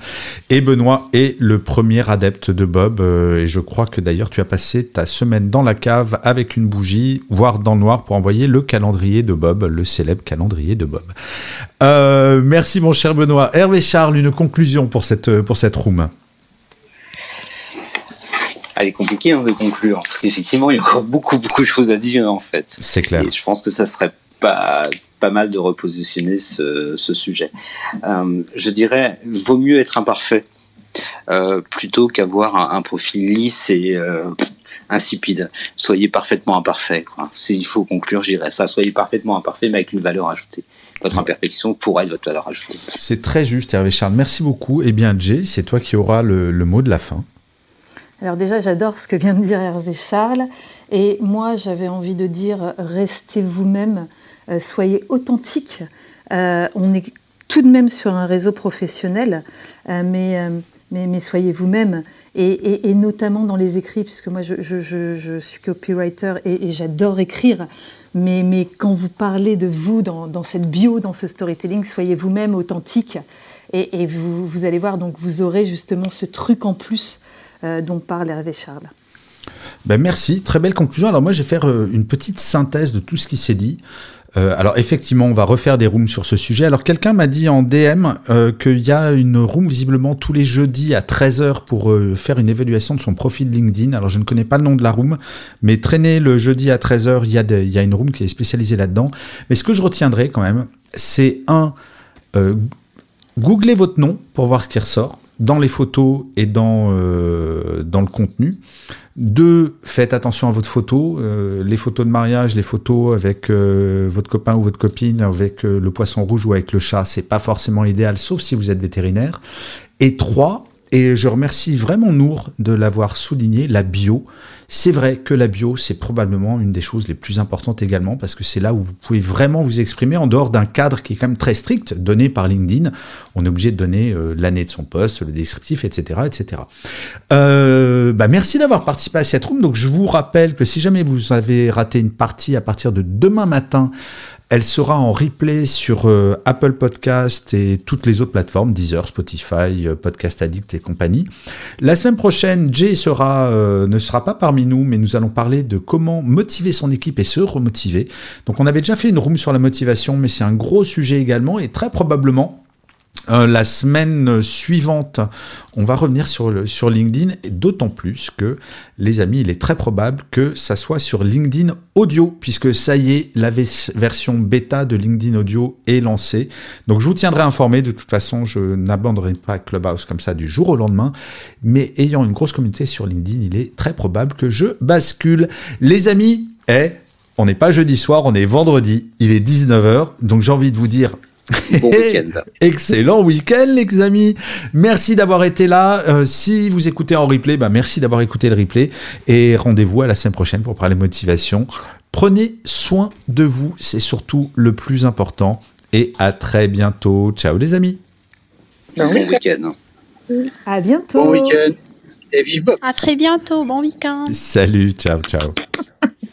Speaker 1: Et Benoît est le premier adepte de Bob. Euh, et je crois que d'ailleurs tu as passé ta semaine dans la cave avec une bougie, voire dans le noir, pour envoyer le calendrier de Bob, le célèbre calendrier de Bob. Euh, merci mon cher Benoît. Hervé Charles, une conclusion pour cette, pour cette room
Speaker 3: elle est compliquée hein, de conclure parce qu'effectivement il y a encore beaucoup beaucoup de choses à dire en fait.
Speaker 1: C'est clair.
Speaker 3: Et je pense que ça serait pas pas mal de repositionner ce, sujet. Euh, je dirais vaut mieux être imparfait euh, plutôt qu'avoir un, profil lisse et euh, insipide. Soyez parfaitement imparfait. S'il faut conclure, j'irais ça. Soyez parfaitement imparfait, mais avec une valeur ajoutée. Votre imperfection pourra être votre valeur ajoutée.
Speaker 1: C'est très juste, Hervé Charles. Merci beaucoup. Eh bien, Jay, c'est toi qui auras le mot de la fin.
Speaker 2: Alors déjà, j'adore ce que vient de dire Hervé Charles. Et moi, j'avais envie de dire, restez vous-même, euh, soyez authentique. Euh, on est tout de même sur un réseau professionnel, euh, mais, mais, soyez vous-même. Et, notamment dans les écrits, puisque moi, je, suis copywriter et, j'adore écrire. Mais, mais, quand vous parlez de vous dans, cette bio, dans ce storytelling, soyez vous-même authentique. Et, vous, vous, allez voir, donc vous aurez justement ce truc en plus euh, dont parle Hervé Charles.
Speaker 1: Ben merci, très belle conclusion. Alors moi je vais faire euh, une petite synthèse de tout ce qui s'est dit. Euh, alors effectivement, on va refaire des rooms sur ce sujet. Alors quelqu'un m'a dit en DM qu'il y a une room visiblement tous les jeudis à 13h pour faire une évaluation de son profil LinkedIn. Alors je ne connais pas le nom de la room, mais traîner le jeudi à 13h, il y, il y a une room qui est spécialisée là-dedans. Mais ce que je retiendrai quand même, c'est un, googlez votre nom pour voir ce qui ressort dans les photos et dans, euh, dans le contenu. Deux, faites attention à votre photo. Euh, les photos de mariage, les photos avec euh, votre copain ou votre copine, avec le poisson rouge ou avec le chat, c'est pas forcément idéal, sauf si vous êtes vétérinaire. Et trois, et je remercie vraiment Nour de l'avoir souligné, la bio. C'est vrai que la bio, c'est probablement une des choses les plus importantes également, parce que c'est là où vous pouvez vraiment vous exprimer en dehors d'un cadre qui est quand même très strict, donné par LinkedIn. On est obligé de donner euh, l'année de son poste, le descriptif, etc. etc. Euh, bah merci d'avoir participé à cette room. Donc je vous rappelle que si jamais vous avez raté une partie à partir de demain matin, Elle sera en replay sur euh, Apple Podcast et toutes les autres plateformes, Deezer, Spotify, euh, Podcast Addict et compagnie. La semaine prochaine, Jay sera, euh, ne sera pas parmi nous, mais nous allons parler de comment motiver son équipe et se remotiver. Donc on avait déjà fait une room sur la motivation, mais c'est un gros sujet également et très probablement euh, la semaine suivante, on va revenir sur, LinkedIn, et d'autant plus que, les amis, il est très probable que ça soit sur LinkedIn Audio, puisque ça y est, la version bêta de LinkedIn Audio est lancée. Donc je vous tiendrai informé, de toute façon, je n'abandonnerai pas Clubhouse comme ça du jour au lendemain, mais ayant une grosse communauté sur LinkedIn, il est très probable que je bascule. Les amis, eh, on n'est pas jeudi soir, on est vendredi, il est 19h, donc j'ai envie de vous dire
Speaker 3: Bon week-end.
Speaker 1: Excellent week-end, les amis. Merci d'avoir été là. Euh, si vous écoutez en replay, bah merci d'avoir écouté le replay. Et rendez-vous à la semaine prochaine pour parler motivation. Prenez soin de vous, c'est surtout le plus important. Et à très bientôt. Ciao, les amis.
Speaker 3: Bon, week-end.
Speaker 2: À bientôt.
Speaker 4: Bon week-end. Et vive.
Speaker 6: À très bientôt. Bon week-end.
Speaker 1: Salut, ciao, ciao.